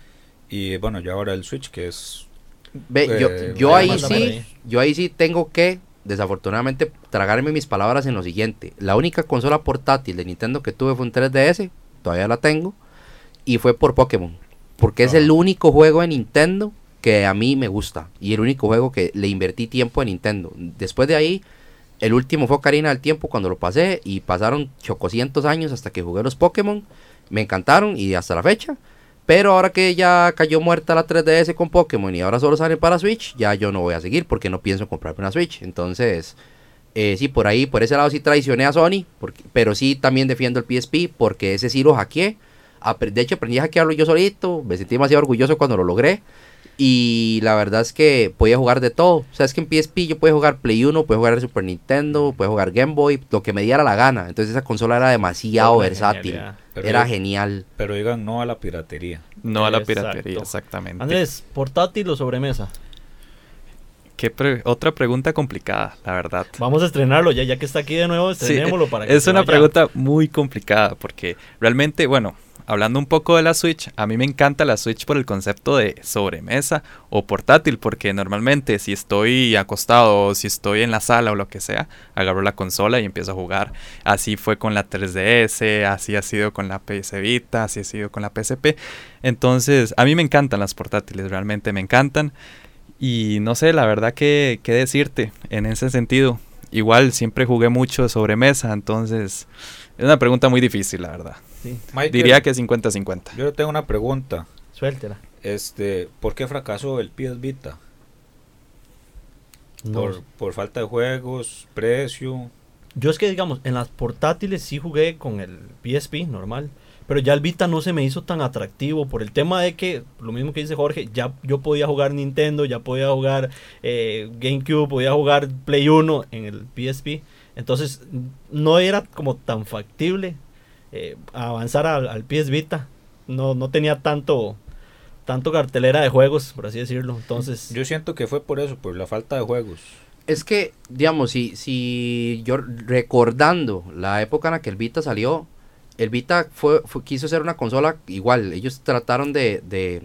y bueno, ya ahora el Switch que es Ve, Eh, yo, yo vaya, ahí sí, ahí. yo ahí sí tengo que, desafortunadamente, tragarme mis palabras en lo siguiente. La única consola portátil de Nintendo que tuve fue un 3DS, todavía la tengo, y fue por Pokémon. Porque es el único juego de Nintendo que a mí me gusta. Y el único juego que le invertí tiempo a Nintendo. Después de ahí, el último fue Ocarina del Tiempo cuando lo pasé. Y pasaron chococientos años hasta que jugué los Pokémon. Me encantaron y hasta la fecha. Pero ahora que ya cayó muerta la 3DS con Pokémon y ahora solo sale para Switch, ya yo no voy a seguir porque no pienso comprarme una Switch. Entonces, eh, sí, por ahí, por ese lado sí traicioné a Sony, porque, pero sí también defiendo el PSP porque ese sí lo hackeé. De hecho, aprendí a hackearlo yo solito, me sentí demasiado orgulloso cuando lo logré. Y la verdad es que podía jugar de todo. O sea, es que en PSP yo podía jugar Play 1, podía jugar Super Nintendo, podía jugar Game Boy, lo que me diera la gana. Entonces esa consola era demasiado Una versátil. Pero Era yo- genial. pero digan no a la piratería. No a la Exacto. piratería, exactamente. Andrés, portátil o sobremesa. Qué pre- otra pregunta complicada, la verdad. Vamos a estrenarlo ya, ya que está aquí de nuevo, Sí, estrenémoslo para que es se una vaya. pregunta muy complicada porque realmente, bueno, hablando un poco de la Switch, a mí me encanta la Switch por el concepto de sobremesa o portátil, porque normalmente si estoy acostado o si estoy en la sala o lo que sea, agarro la consola y empiezo a jugar. Así fue con la 3DS, así ha sido con la PS Vita, así ha sido con la PSP. Entonces, a mí me encantan las portátiles, realmente me encantan. Y no sé, la verdad que, qué decirte en ese sentido. Igual siempre jugué mucho de sobremesa, entonces es una pregunta muy difícil, la verdad. Sí, Michael, Diría que 50-50. yo tengo una pregunta. suéltela. Este, ¿por qué fracasó el PS Vita? No. Por, por falta de juegos, precio. Yo es que, digamos, en las portátiles sí jugué con el PSP normal. Pero ya el Vita no se me hizo tan atractivo por el tema de que, lo mismo que dice Jorge, ya yo podía jugar Nintendo, ya podía jugar eh, GameCube, podía jugar Play 1 en el PSP. Entonces no era como tan factible eh, avanzar al, al PS Vita. No, no tenía tanto, tanto cartelera de juegos, por así decirlo. Entonces, Yo siento que fue por eso, por la falta de juegos. Es que, digamos, si, si yo recordando la época en la que el Vita salió, el Vita fue, fue- quiso ser una consola igual. Ellos trataron de, de,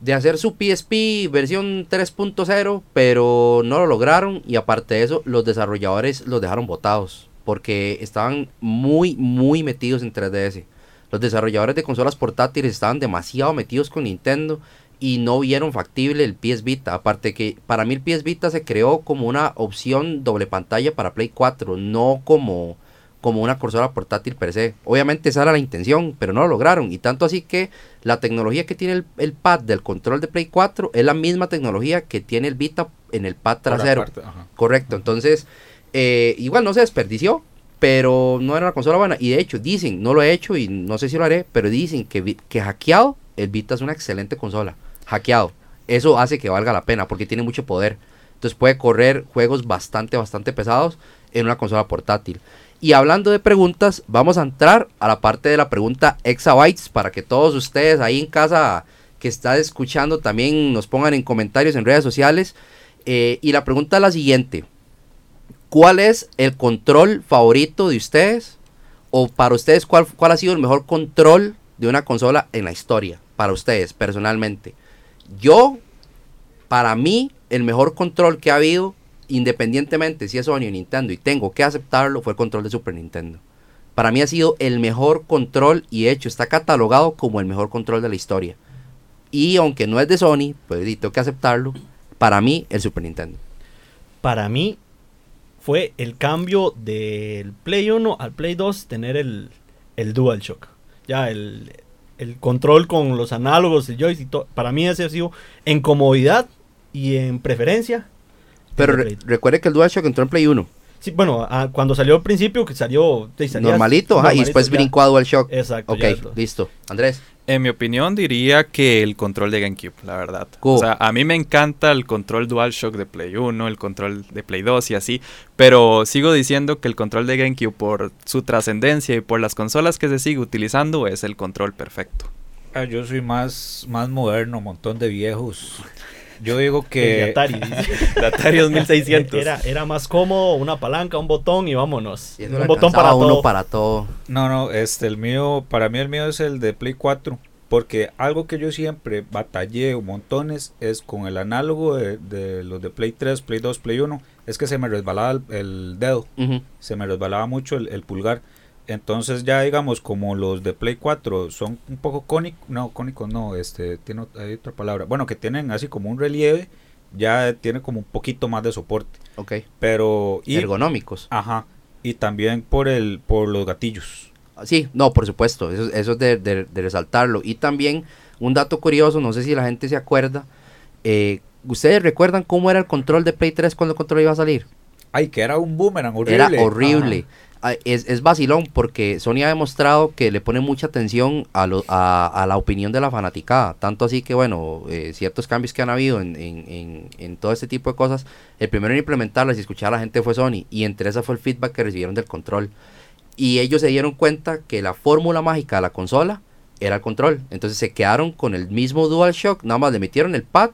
de hacer su PSP versión 3.0, pero no lo lograron. Y aparte de eso, los desarrolladores los dejaron botados. Porque estaban muy, muy metidos en 3DS. Los desarrolladores de consolas portátiles estaban demasiado metidos con Nintendo y no vieron factible el PS Vita. Aparte que para mí el PS Vita se creó como una opción doble pantalla para Play 4, no como, como una consola portátil per se. Obviamente esa era la intención, pero no lo lograron. Y tanto así que la tecnología que tiene el, el pad del control de Play 4 es la misma tecnología que tiene el Vita en el pad trasero. ajá. Correcto, entonces eh, igual no se desperdició, pero no era una consola buena. Y de hecho dicen, no lo he hecho y no sé si lo haré, pero dicen que, que hackeado el Vita es una excelente consola. Hackeado. Eso hace que valga la pena porque tiene mucho poder. Entonces puede correr juegos bastante, bastante pesados en una consola portátil. Y hablando de preguntas, vamos a entrar a la parte de la pregunta exabytes para que todos ustedes ahí en casa que están escuchando también nos pongan en comentarios en redes sociales. Eh, y la pregunta es la siguiente. ¿Cuál es el control favorito de ustedes? O para ustedes, ¿cuál, cuál ha sido el mejor control de una consola en la historia? Para ustedes, personalmente. Yo, para mí, el mejor control que ha habido, independientemente si es Sony o Nintendo, y tengo que aceptarlo, fue el control de Super Nintendo. Para mí ha sido el mejor control y de hecho está catalogado como el mejor control de la historia. Y aunque no es de Sony, pues tengo que aceptarlo. Para mí, el Super Nintendo. Para mí fue el cambio del Play 1 al Play 2 tener el, el DualShock. Ya el, el control con los análogos, el joystick, para mí ese ha sido en comodidad y en preferencia. Pero re- recuerde que el DualShock entró en Play 1. Sí, bueno, ah, cuando salió al principio, que salió... salía Normalito, ajá, y normalito, después ya. brincó a DualShock. Exacto. Ok, ya listo. Andrés. En mi opinión diría que el control de GameCube, la verdad. Cool. O sea, a mí me encanta el control DualShock de Play 1, el control de Play 2 y así, pero sigo diciendo que el control de GameCube por su trascendencia y por las consolas que se sigue utilizando es el control perfecto. Ah, yo soy más, más moderno, montón de viejos. Yo digo el de que... Atari, dice. De Atari 2600. Era, era más cómodo, una palanca, un botón y vámonos. Y un botón para uno todo. para todo. No, no, este, el mío, para mí el mío es el de Play 4. Porque algo que yo siempre batallé montones es con el análogo de, de los de Play 3, Play 2, Play 1. Es que se me resbalaba el, el dedo. Ujú. se me resbalaba mucho el, el pulgar. Entonces ya digamos como los de Play 4 son un poco cónicos, no, cónicos no, este, tiene hay otra palabra, bueno, que tienen así como un relieve, ya tiene como un poquito más de soporte, Ok. pero y Ergonómicos. ajá, y también por el por los gatillos. Sí, no, por supuesto, eso, eso es de, de- de resaltarlo. Y también un dato curioso, no sé si la gente se acuerda, eh, ¿ustedes recuerdan cómo era el control de Play 3 cuando el control iba a salir? Ay, que era un boomerang horrible. Era horrible. Es, es vacilón porque Sony ha demostrado que le pone mucha atención a, lo- a, a la opinión de la fanaticada. Tanto así que, bueno, eh, ciertos cambios que han habido en, en, en, en todo este tipo de cosas, el primero en implementarlas y escuchar a la gente fue Sony. Y entre esas fue el feedback que recibieron del control. Y ellos se dieron cuenta que la fórmula mágica de la consola era el control. Entonces se quedaron con el mismo DualShock, nada más le metieron el pad,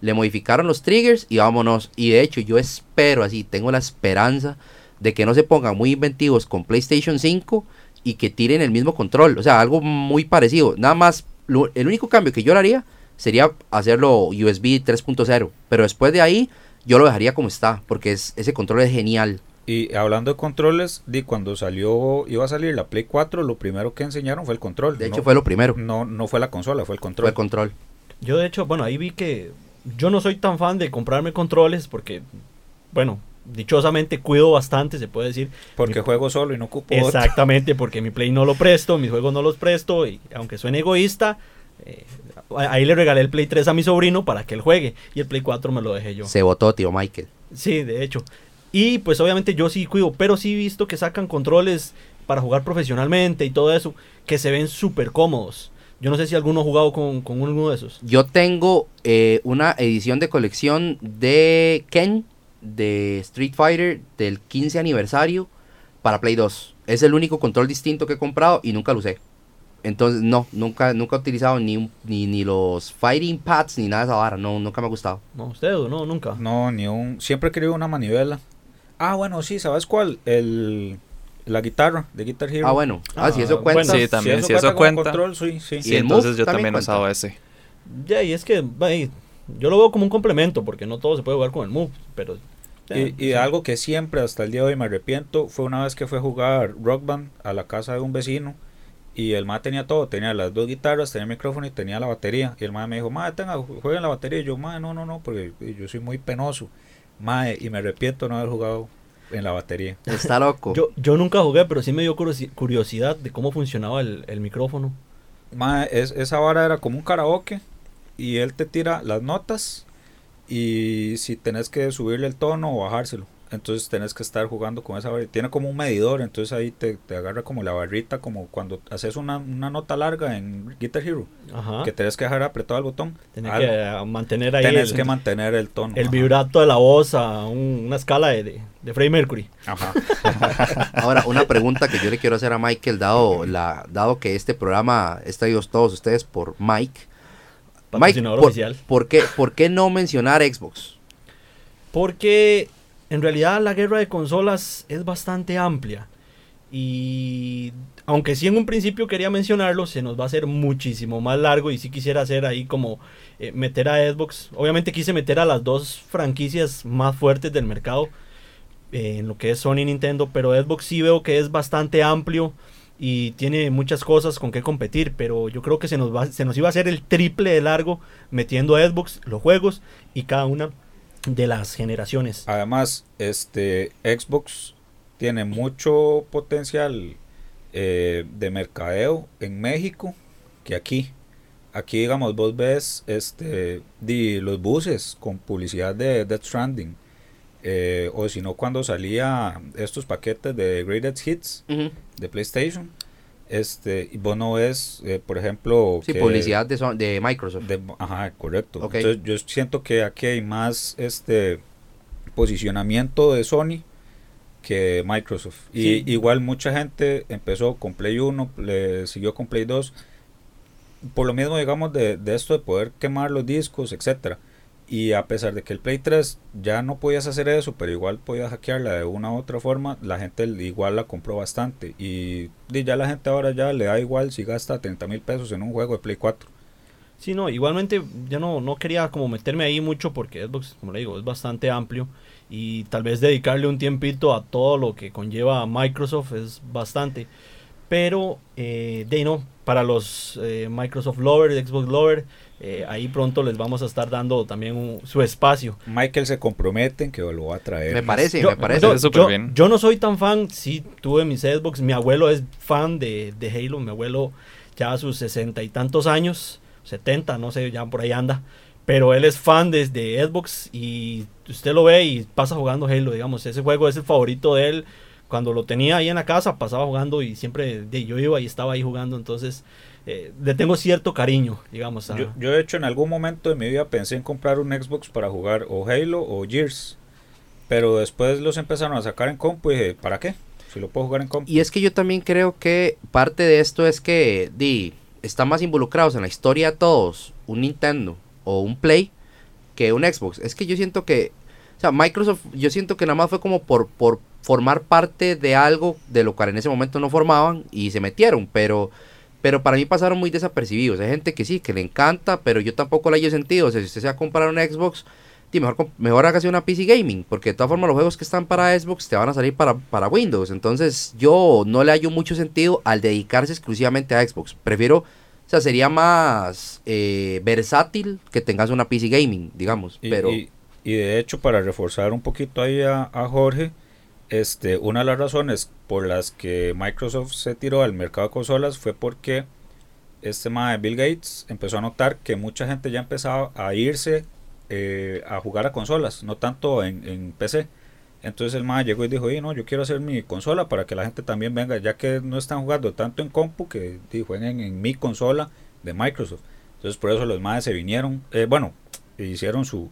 le modificaron los triggers y vámonos. Y de hecho yo espero así, tengo la esperanza de que no se pongan muy inventivos con PlayStation 5 y que tiren el mismo control. O sea, algo muy parecido. Nada más, lo- el único cambio que yo le haría sería hacerlo USB 3.0. Pero después de ahí, yo lo dejaría como está, porque es, ese control es genial. Y hablando de controles, di cuando salió, iba a salir la Play 4, lo primero que enseñaron fue el control. De hecho, no, fue lo primero. no, no fue la consola, fue el Fue control. el control. Yo de hecho, bueno, ahí vi que yo no soy tan fan de comprarme controles porque, bueno, dichosamente cuido bastante, se puede decir. porque Mi- juego solo y no ocupo otro. Exactamente, porque mi Play no lo presto, mis juegos no los presto, y aunque suene egoísta, eh, ahí le regalé el Play 3 a mi sobrino para que él juegue, y el Play 4 me lo dejé yo. Se votó, tío Michael. Sí, de hecho. Y pues obviamente yo sí cuido, pero sí he visto que sacan controles para jugar profesionalmente y todo eso, que se ven súper cómodos. Yo no sé si alguno ha jugado con, con uno de esos. Yo tengo eh, una edición de colección de Ken de Street Fighter del 15 aniversario para Play 2. Es el único control distinto que he comprado y nunca lo usé. Entonces, no, nunca, nunca he utilizado ni, ni, ni los fighting pads ni nada de esa vara. No, nunca me ha gustado. No, usted o no, nunca. No, ni un. Siempre he querido una manivela. Ah, bueno, sí, ¿sabes cuál? El. La guitarra de Guitar Hero. Ah, bueno. Ah, Ah, si eso cuenta. bueno, Sí, también, si eso como cuenta. control, sí, sí. Y entonces yo también he cuenta. usado ese. Ya, y es que ay, yo lo veo como un complemento, porque no todo se puede jugar con el Move, pero... Y, y algo que siempre hasta el día de hoy me arrepiento fue una vez que fue a jugar Rock Band a la casa de un vecino y el ma tenía todo, tenía las dos guitarras, tenía el micrófono y tenía la batería. Y el ma me dijo, ma, tenga, jueguen la batería. Y yo, ma, no, no, no, porque yo soy muy penoso. Ma, y me arrepiento no haber jugado en la batería. Está loco. Yo, yo nunca jugué, pero sí me dio curiosi- curiosidad de cómo funcionaba el, el micrófono. Ma, es, esa vara era como un karaoke y él te tira las notas y si tenés que subirle el tono o bajárselo. Entonces tenés que estar jugando con esa barrita. Tiene como un medidor, entonces ahí te, te agarra como la barrita, como cuando haces una, una nota larga en Guitar Hero, Ajá. que tenés que dejar apretado el botón. Tenés Algo. que eh, mantener ahí Tenés el, que mantener el tono. el ajá. vibrato de la voz a un- una escala de, de, de Freddie Mercury. Ajá. Ahora, una pregunta que yo le quiero hacer a Michael, dado, la, dado que este programa está todos ustedes por Mike. Mike, por, oficial. ¿por qué, ¿por qué no mencionar Xbox? Porque en realidad la guerra de consolas es bastante amplia. Y aunque sí en un principio quería mencionarlo, se nos va a hacer muchísimo más largo. Y sí quisiera hacer ahí como eh, meter a Xbox. Obviamente quise meter a las dos franquicias más fuertes del mercado. eh, en lo que es Sony y Nintendo. Pero Xbox sí veo que es bastante amplio. Y tiene muchas cosas con que competir. Pero yo creo que se nos, va, se nos iba a hacer el triple de largo metiendo a Xbox los juegos y cada una de las generaciones. Además, este Xbox tiene mucho potencial eh, de mercadeo en México que aquí. Aquí, digamos, vos ves este, di, los buses con publicidad de Death Stranding. eh, o si no, cuando salía estos paquetes de Greatest Hits de PlayStation. Este, y vos no ves, eh, por ejemplo, Sí, que- publicidad de, Son- de Microsoft. de- ajá, correcto. Ok. Entonces yo siento que aquí hay más este posicionamiento de Sony que Microsoft. Y Sí. igual mucha gente empezó con Play 1, le siguió con Play 2. Por lo mismo, digamos, de, de esto de poder quemar los discos, etcétera. Y a pesar de que el Play 3 ya no podías hacer eso, pero igual podías hackearla de una u otra forma, la gente igual la compró bastante. Y, ya la gente ahora ya le da igual si gasta 30 mil pesos en un juego de Play 4. Sí, no, igualmente yo no, no quería como meterme ahí mucho porque Xbox, como le digo, es bastante amplio y tal vez dedicarle un tiempito a todo lo que conlleva Microsoft es bastante. Pero, eh, de no, para los eh, Microsoft lovers, Xbox lovers, eh, ahí pronto les vamos a estar dando también un- su espacio. Michael se compromete en que lo va a traer. Me parece, Yo- me parece. yo- yo- bien. yo no soy tan fan, sí tuve mis Xbox, mi abuelo es fan de, de Halo, mi abuelo ya a sus sesenta y tantos años, 70, no sé, ya por ahí anda, pero él es fan de, de Xbox y usted lo ve y pasa jugando Halo, digamos, ese juego es el favorito de él. Cuando lo tenía ahí en la casa, pasaba jugando y siempre de, yo iba y estaba ahí jugando, entonces eh, le tengo cierto cariño, digamos. a- Yo, yo, de hecho, en algún momento de mi vida pensé en comprar un Xbox para jugar o Halo o Gears. Pero después los empezaron a sacar en compu y dije, ¿para qué? Si lo puedo jugar en compu. Y es que yo también creo que parte de esto es que di, están más involucrados en la historia todos un Nintendo o un Play que un Xbox. Es que yo siento que, o sea, Microsoft, yo siento que nada más fue como por, por formar parte de algo de lo cual en ese momento no formaban y se metieron, pero, pero para mí pasaron muy desapercibidos. Hay gente que sí, que le encanta, pero yo tampoco le he sentido. O sea, si usted se va a comprar un Xbox, di, mejor, mejor hágase una PC Gaming, porque de todas formas los juegos que están para Xbox te van a salir para, para Windows. Entonces yo no le hallo mucho sentido al dedicarse exclusivamente a Xbox. Prefiero, o sea, sería más eh, versátil que tengas una PC Gaming, digamos. Y, pero y- y de hecho, para reforzar un poquito ahí a, a Jorge, este, una de las razones por las que Microsoft se tiró al mercado de consolas fue porque este mae Bill Gates empezó a notar que mucha gente ya empezaba a irse eh, a jugar a consolas, no tanto en, en PC. Entonces el mae llegó y dijo, "Oye, no, yo quiero hacer mi consola para que la gente también venga, ya que no están jugando tanto en compu, que di, jueguen en mi consola de Microsoft. Entonces por eso los maes se vinieron, eh, bueno, hicieron su,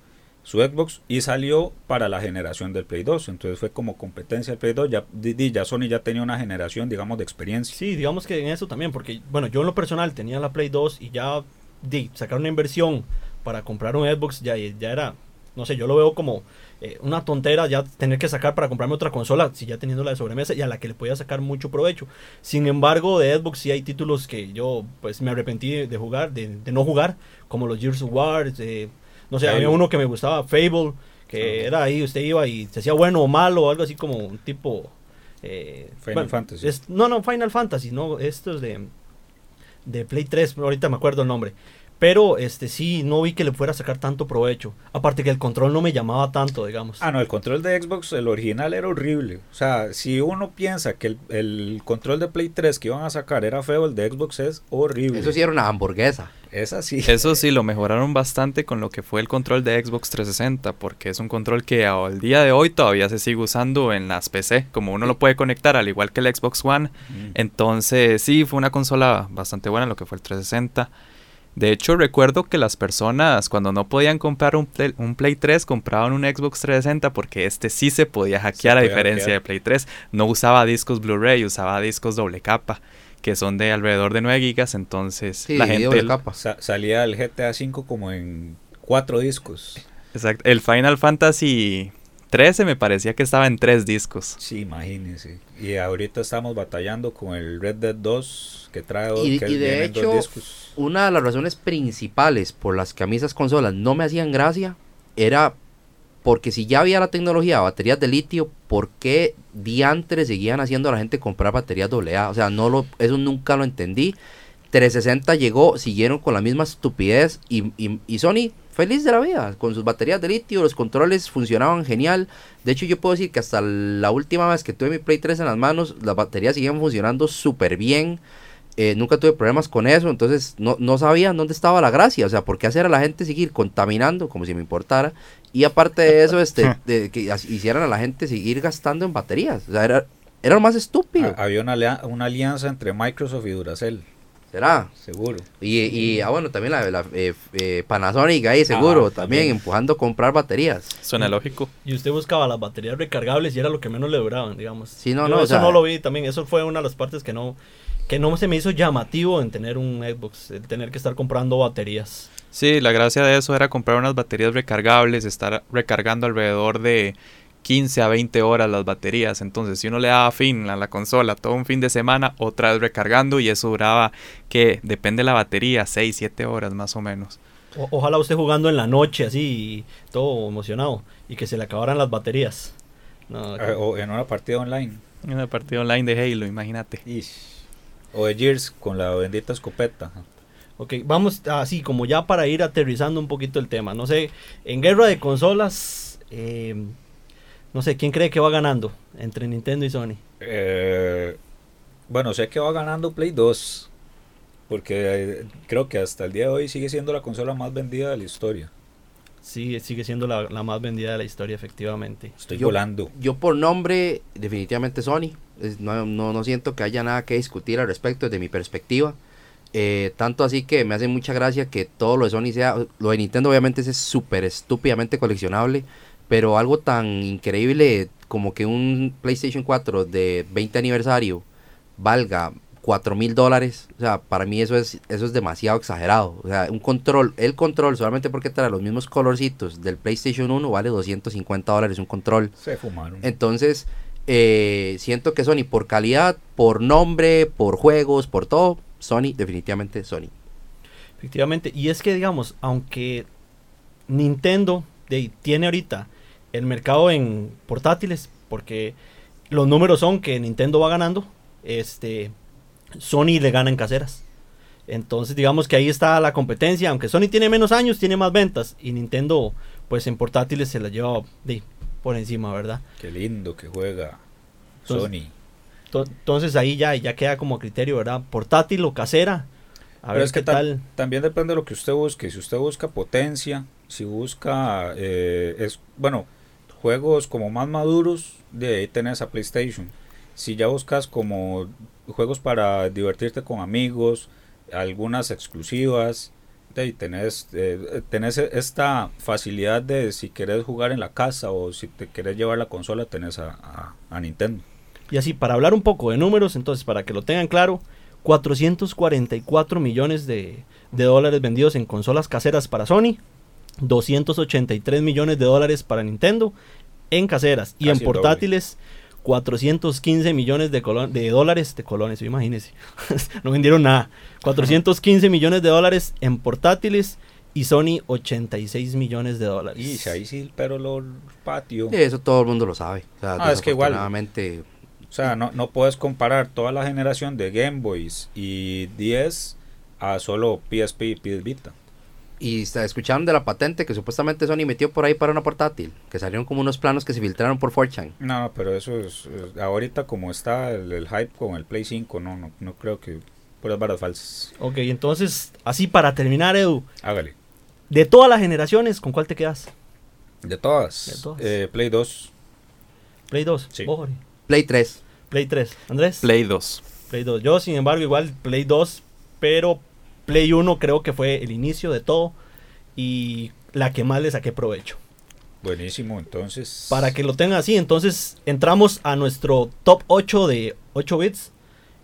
su Xbox y salió para la generación del Play 2. Entonces fue como competencia del Play 2. Ya, ya Sony ya tenía una generación, digamos, de experiencia. Sí, digamos que en eso también, porque bueno, yo en lo personal tenía la Play 2 y ya di, sacar una inversión para comprar un Xbox ya, ya era, no sé, yo lo veo como eh, una tontera ya tener que sacar para comprarme otra consola, si ya teniendo la de sobremesa y a la que le podía sacar mucho provecho. Sin embargo, de Xbox sí hay títulos que yo pues me arrepentí de, de jugar, de, de no jugar, como los Gears of War, eh, no sé, había uno que me gustaba, Fable, que era ahí, usted iba y se hacía bueno o malo, o algo así como un tipo... eh, Final Fantasy. es- no, no, Final Fantasy, no, estos de, de Play 3, ahorita me acuerdo el nombre. Pero este sí, no vi que le fuera a sacar tanto provecho. Aparte que el control no me llamaba tanto, digamos. Ah, no, el control de Xbox, el original era horrible. O sea, si uno piensa que el, el control de Play 3 que iban a sacar era feo, el de Xbox es horrible. Eso sí era una hamburguesa. Es así. Eso sí, lo mejoraron bastante con lo que fue el control de Xbox 360, porque es un control que al día de hoy todavía se sigue usando en las PC, como uno lo puede conectar al igual que el Xbox One. Mm. Entonces, sí, fue una consola bastante buena lo que fue el 360. De hecho, recuerdo que las personas cuando no podían comprar un Play, un Play 3 compraban un Xbox 360 porque este sí se podía hackear a podía diferencia hackear. de Play 3. No usaba discos Blu-ray, usaba discos doble capa, que son de alrededor de 9 gigas, entonces Sí, la doble gente... capa. Sa- salía el GTA V como en cuatro discos. Exacto. El Final Fantasy 13 me parecía que estaba en tres discos. Sí, imagínense. Y ahorita estamos batallando con el Red Dead 2 que trae dos, Y, que y de vienen dos hecho, discos. una de las razones principales por las que a mí esas consolas no me hacían gracia era porque si ya había la tecnología de baterías de litio, ¿por qué diantres seguían haciendo a la gente comprar baterías AA? O sea, no lo, eso nunca lo entendí. 360 llegó, siguieron con la misma estupidez y, y- y Sony feliz de la vida con sus baterías de litio, los controles funcionaban genial. De hecho, yo puedo decir que hasta la última vez que tuve mi Play 3 en las manos, las baterías seguían funcionando súper bien. Eh, nunca tuve problemas con eso, entonces no, no sabía dónde estaba la gracia, o sea, por qué hacer a la gente seguir contaminando como si me importara, y aparte de eso, este, de que hicieran a la gente seguir gastando en baterías, o sea, era, era lo más estúpido, Ha- Había una, una alianza entre Microsoft y Duracell, será, seguro. y, y ah, bueno, también la, la, eh, eh, Panasonic ahí seguro, Ah, también, también. empujando a comprar baterías. Suena lógico. Y usted buscaba las baterías recargables y era lo que menos le duraban, digamos. Sí, no, Yo no, o Eso sea- no lo vi también. Eso fue una de las partes que no, que no se me hizo llamativo en tener un Xbox, el tener que estar comprando baterías. Sí, la gracia de eso era comprar unas baterías recargables, estar recargando alrededor de 15 a 20 horas las baterías. Entonces, si uno le daba fin a la consola todo un fin de semana, otra vez recargando y eso duraba, que depende de la batería, 6, 7 horas más o menos. O- ojalá usted jugando en la noche así, todo emocionado, y que se le acabaran las baterías. No, Eh, o en una partida online. En una partida online de Halo, imagínate. Ish. O de Gears con la bendita escopeta. Ok, vamos así como ya para ir aterrizando un poquito el tema. No sé, en guerra de consolas, eh, no sé, ¿quién cree que va ganando entre Nintendo y Sony? Eh, bueno, sé que va ganando Play 2. Porque eh, creo que hasta el día de hoy sigue siendo la consola más vendida de la historia. Sí, sigue siendo la, la más vendida de la historia, efectivamente. Estoy Yo- volando. Yo por nombre, definitivamente Sony. No, no, no siento que haya nada que discutir al respecto desde mi perspectiva. Eh, tanto así que me hace mucha gracia que todo lo de Sony sea... Lo de Nintendo obviamente es súper estúpidamente coleccionable. Pero algo tan increíble como que un PlayStation 4 de 20 aniversario valga 4 mil dólares. O sea, para mí eso es, eso es demasiado exagerado. O sea, un control, el control solamente porque trae los mismos colorcitos del PlayStation 1 vale 250 dólares un control. Se fumaron. Entonces, eh, siento que Sony por calidad, por nombre, por juegos, por todo, Sony, definitivamente Sony. Efectivamente, y es que digamos, aunque Nintendo de- tiene ahorita el mercado en portátiles, porque los números son que Nintendo va ganando, este Sony le gana en caseras. Entonces, digamos que ahí está la competencia, aunque Sony tiene menos años, tiene más ventas y Nintendo pues en portátiles se la lleva de, por encima, ¿verdad? Qué lindo que juega Entonces- Sony. To- Entonces ahí ya, ya queda como criterio, ¿verdad? Portátil o casera. A Pero ver es que qué tam- tal. también depende de lo que usted busque. Si usted busca potencia, si busca, eh, es bueno, juegos como más maduros, de ahí tenés a PlayStation. Si ya buscas como juegos para divertirte con amigos, algunas exclusivas, de ahí tenés, eh, tenés esta facilidad de si querés jugar en la casa o si te querés llevar la consola, tenés a, a- a Nintendo. Y así, para hablar un poco de números, entonces, para que lo tengan claro, 444 millones de, de dólares vendidos en consolas caseras para Sony, 283 millones de dólares para Nintendo en caseras y Casi en portátiles 415 millones de, colo- de dólares de colones, imagínense, no vendieron nada, 415 millones de dólares en portátiles y Sony 86 millones de dólares. Y ahí sí, pero lo patio. Sí, eso todo el mundo lo sabe. O sea, Ah, es que igual- O sea, no, no puedes comparar toda la generación de Game Boys y 10 a solo PSP y PS Vita. Y está- escucharon de la patente que supuestamente Sony metió por ahí para una portátil. Que salieron como unos planos que se filtraron por 4chan. No, pero eso es, es- ahorita como está el, el hype con el Play 5, no, no, no creo que puras varas falsas. Ok, entonces, así para terminar, Edu, Hágale. de todas las generaciones, ¿con cuál te quedas? De todas. De todas. Eh, Play 2. Play 2, Sí. vos, Jorge. Play 3. Play 3, Andrés. Play 2. Play 2. Yo, sin embargo, igual Play 2, pero Play 1 creo que fue el inicio de todo y la que más le saqué provecho. Buenísimo, entonces. Para que lo tengan así, entonces entramos a nuestro top 8 de 8 bits.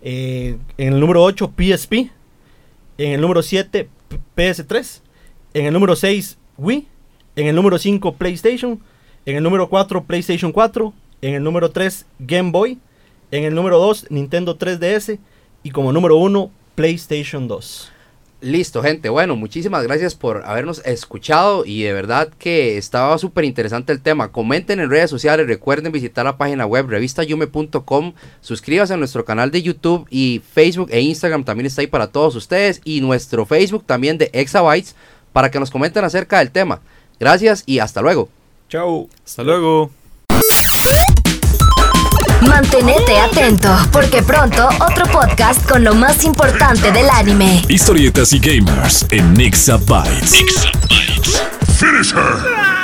Eh, en el número 8 PSP, en el número 7 P- PS3, en el número 6 Wii, en el número 5 PlayStation, en el número 4 PlayStation 4, en el número 3 Game Boy, en el número 2 Nintendo 3DS y como número 1 PlayStation 2. Listo, gente. Bueno, muchísimas gracias por habernos escuchado y de verdad que estaba súper interesante el tema. Comenten en redes sociales, recuerden visitar la página web revistayume.com, suscríbanse a nuestro canal de YouTube y Facebook e Instagram también está ahí para todos ustedes y nuestro Facebook también de Exabytes para que nos comenten acerca del tema. Gracias y hasta luego. Chau. Hasta luego. Mantenete atento, porque pronto otro podcast con lo más importante del anime. Historietas y gamers en Nixabytes. Finish her!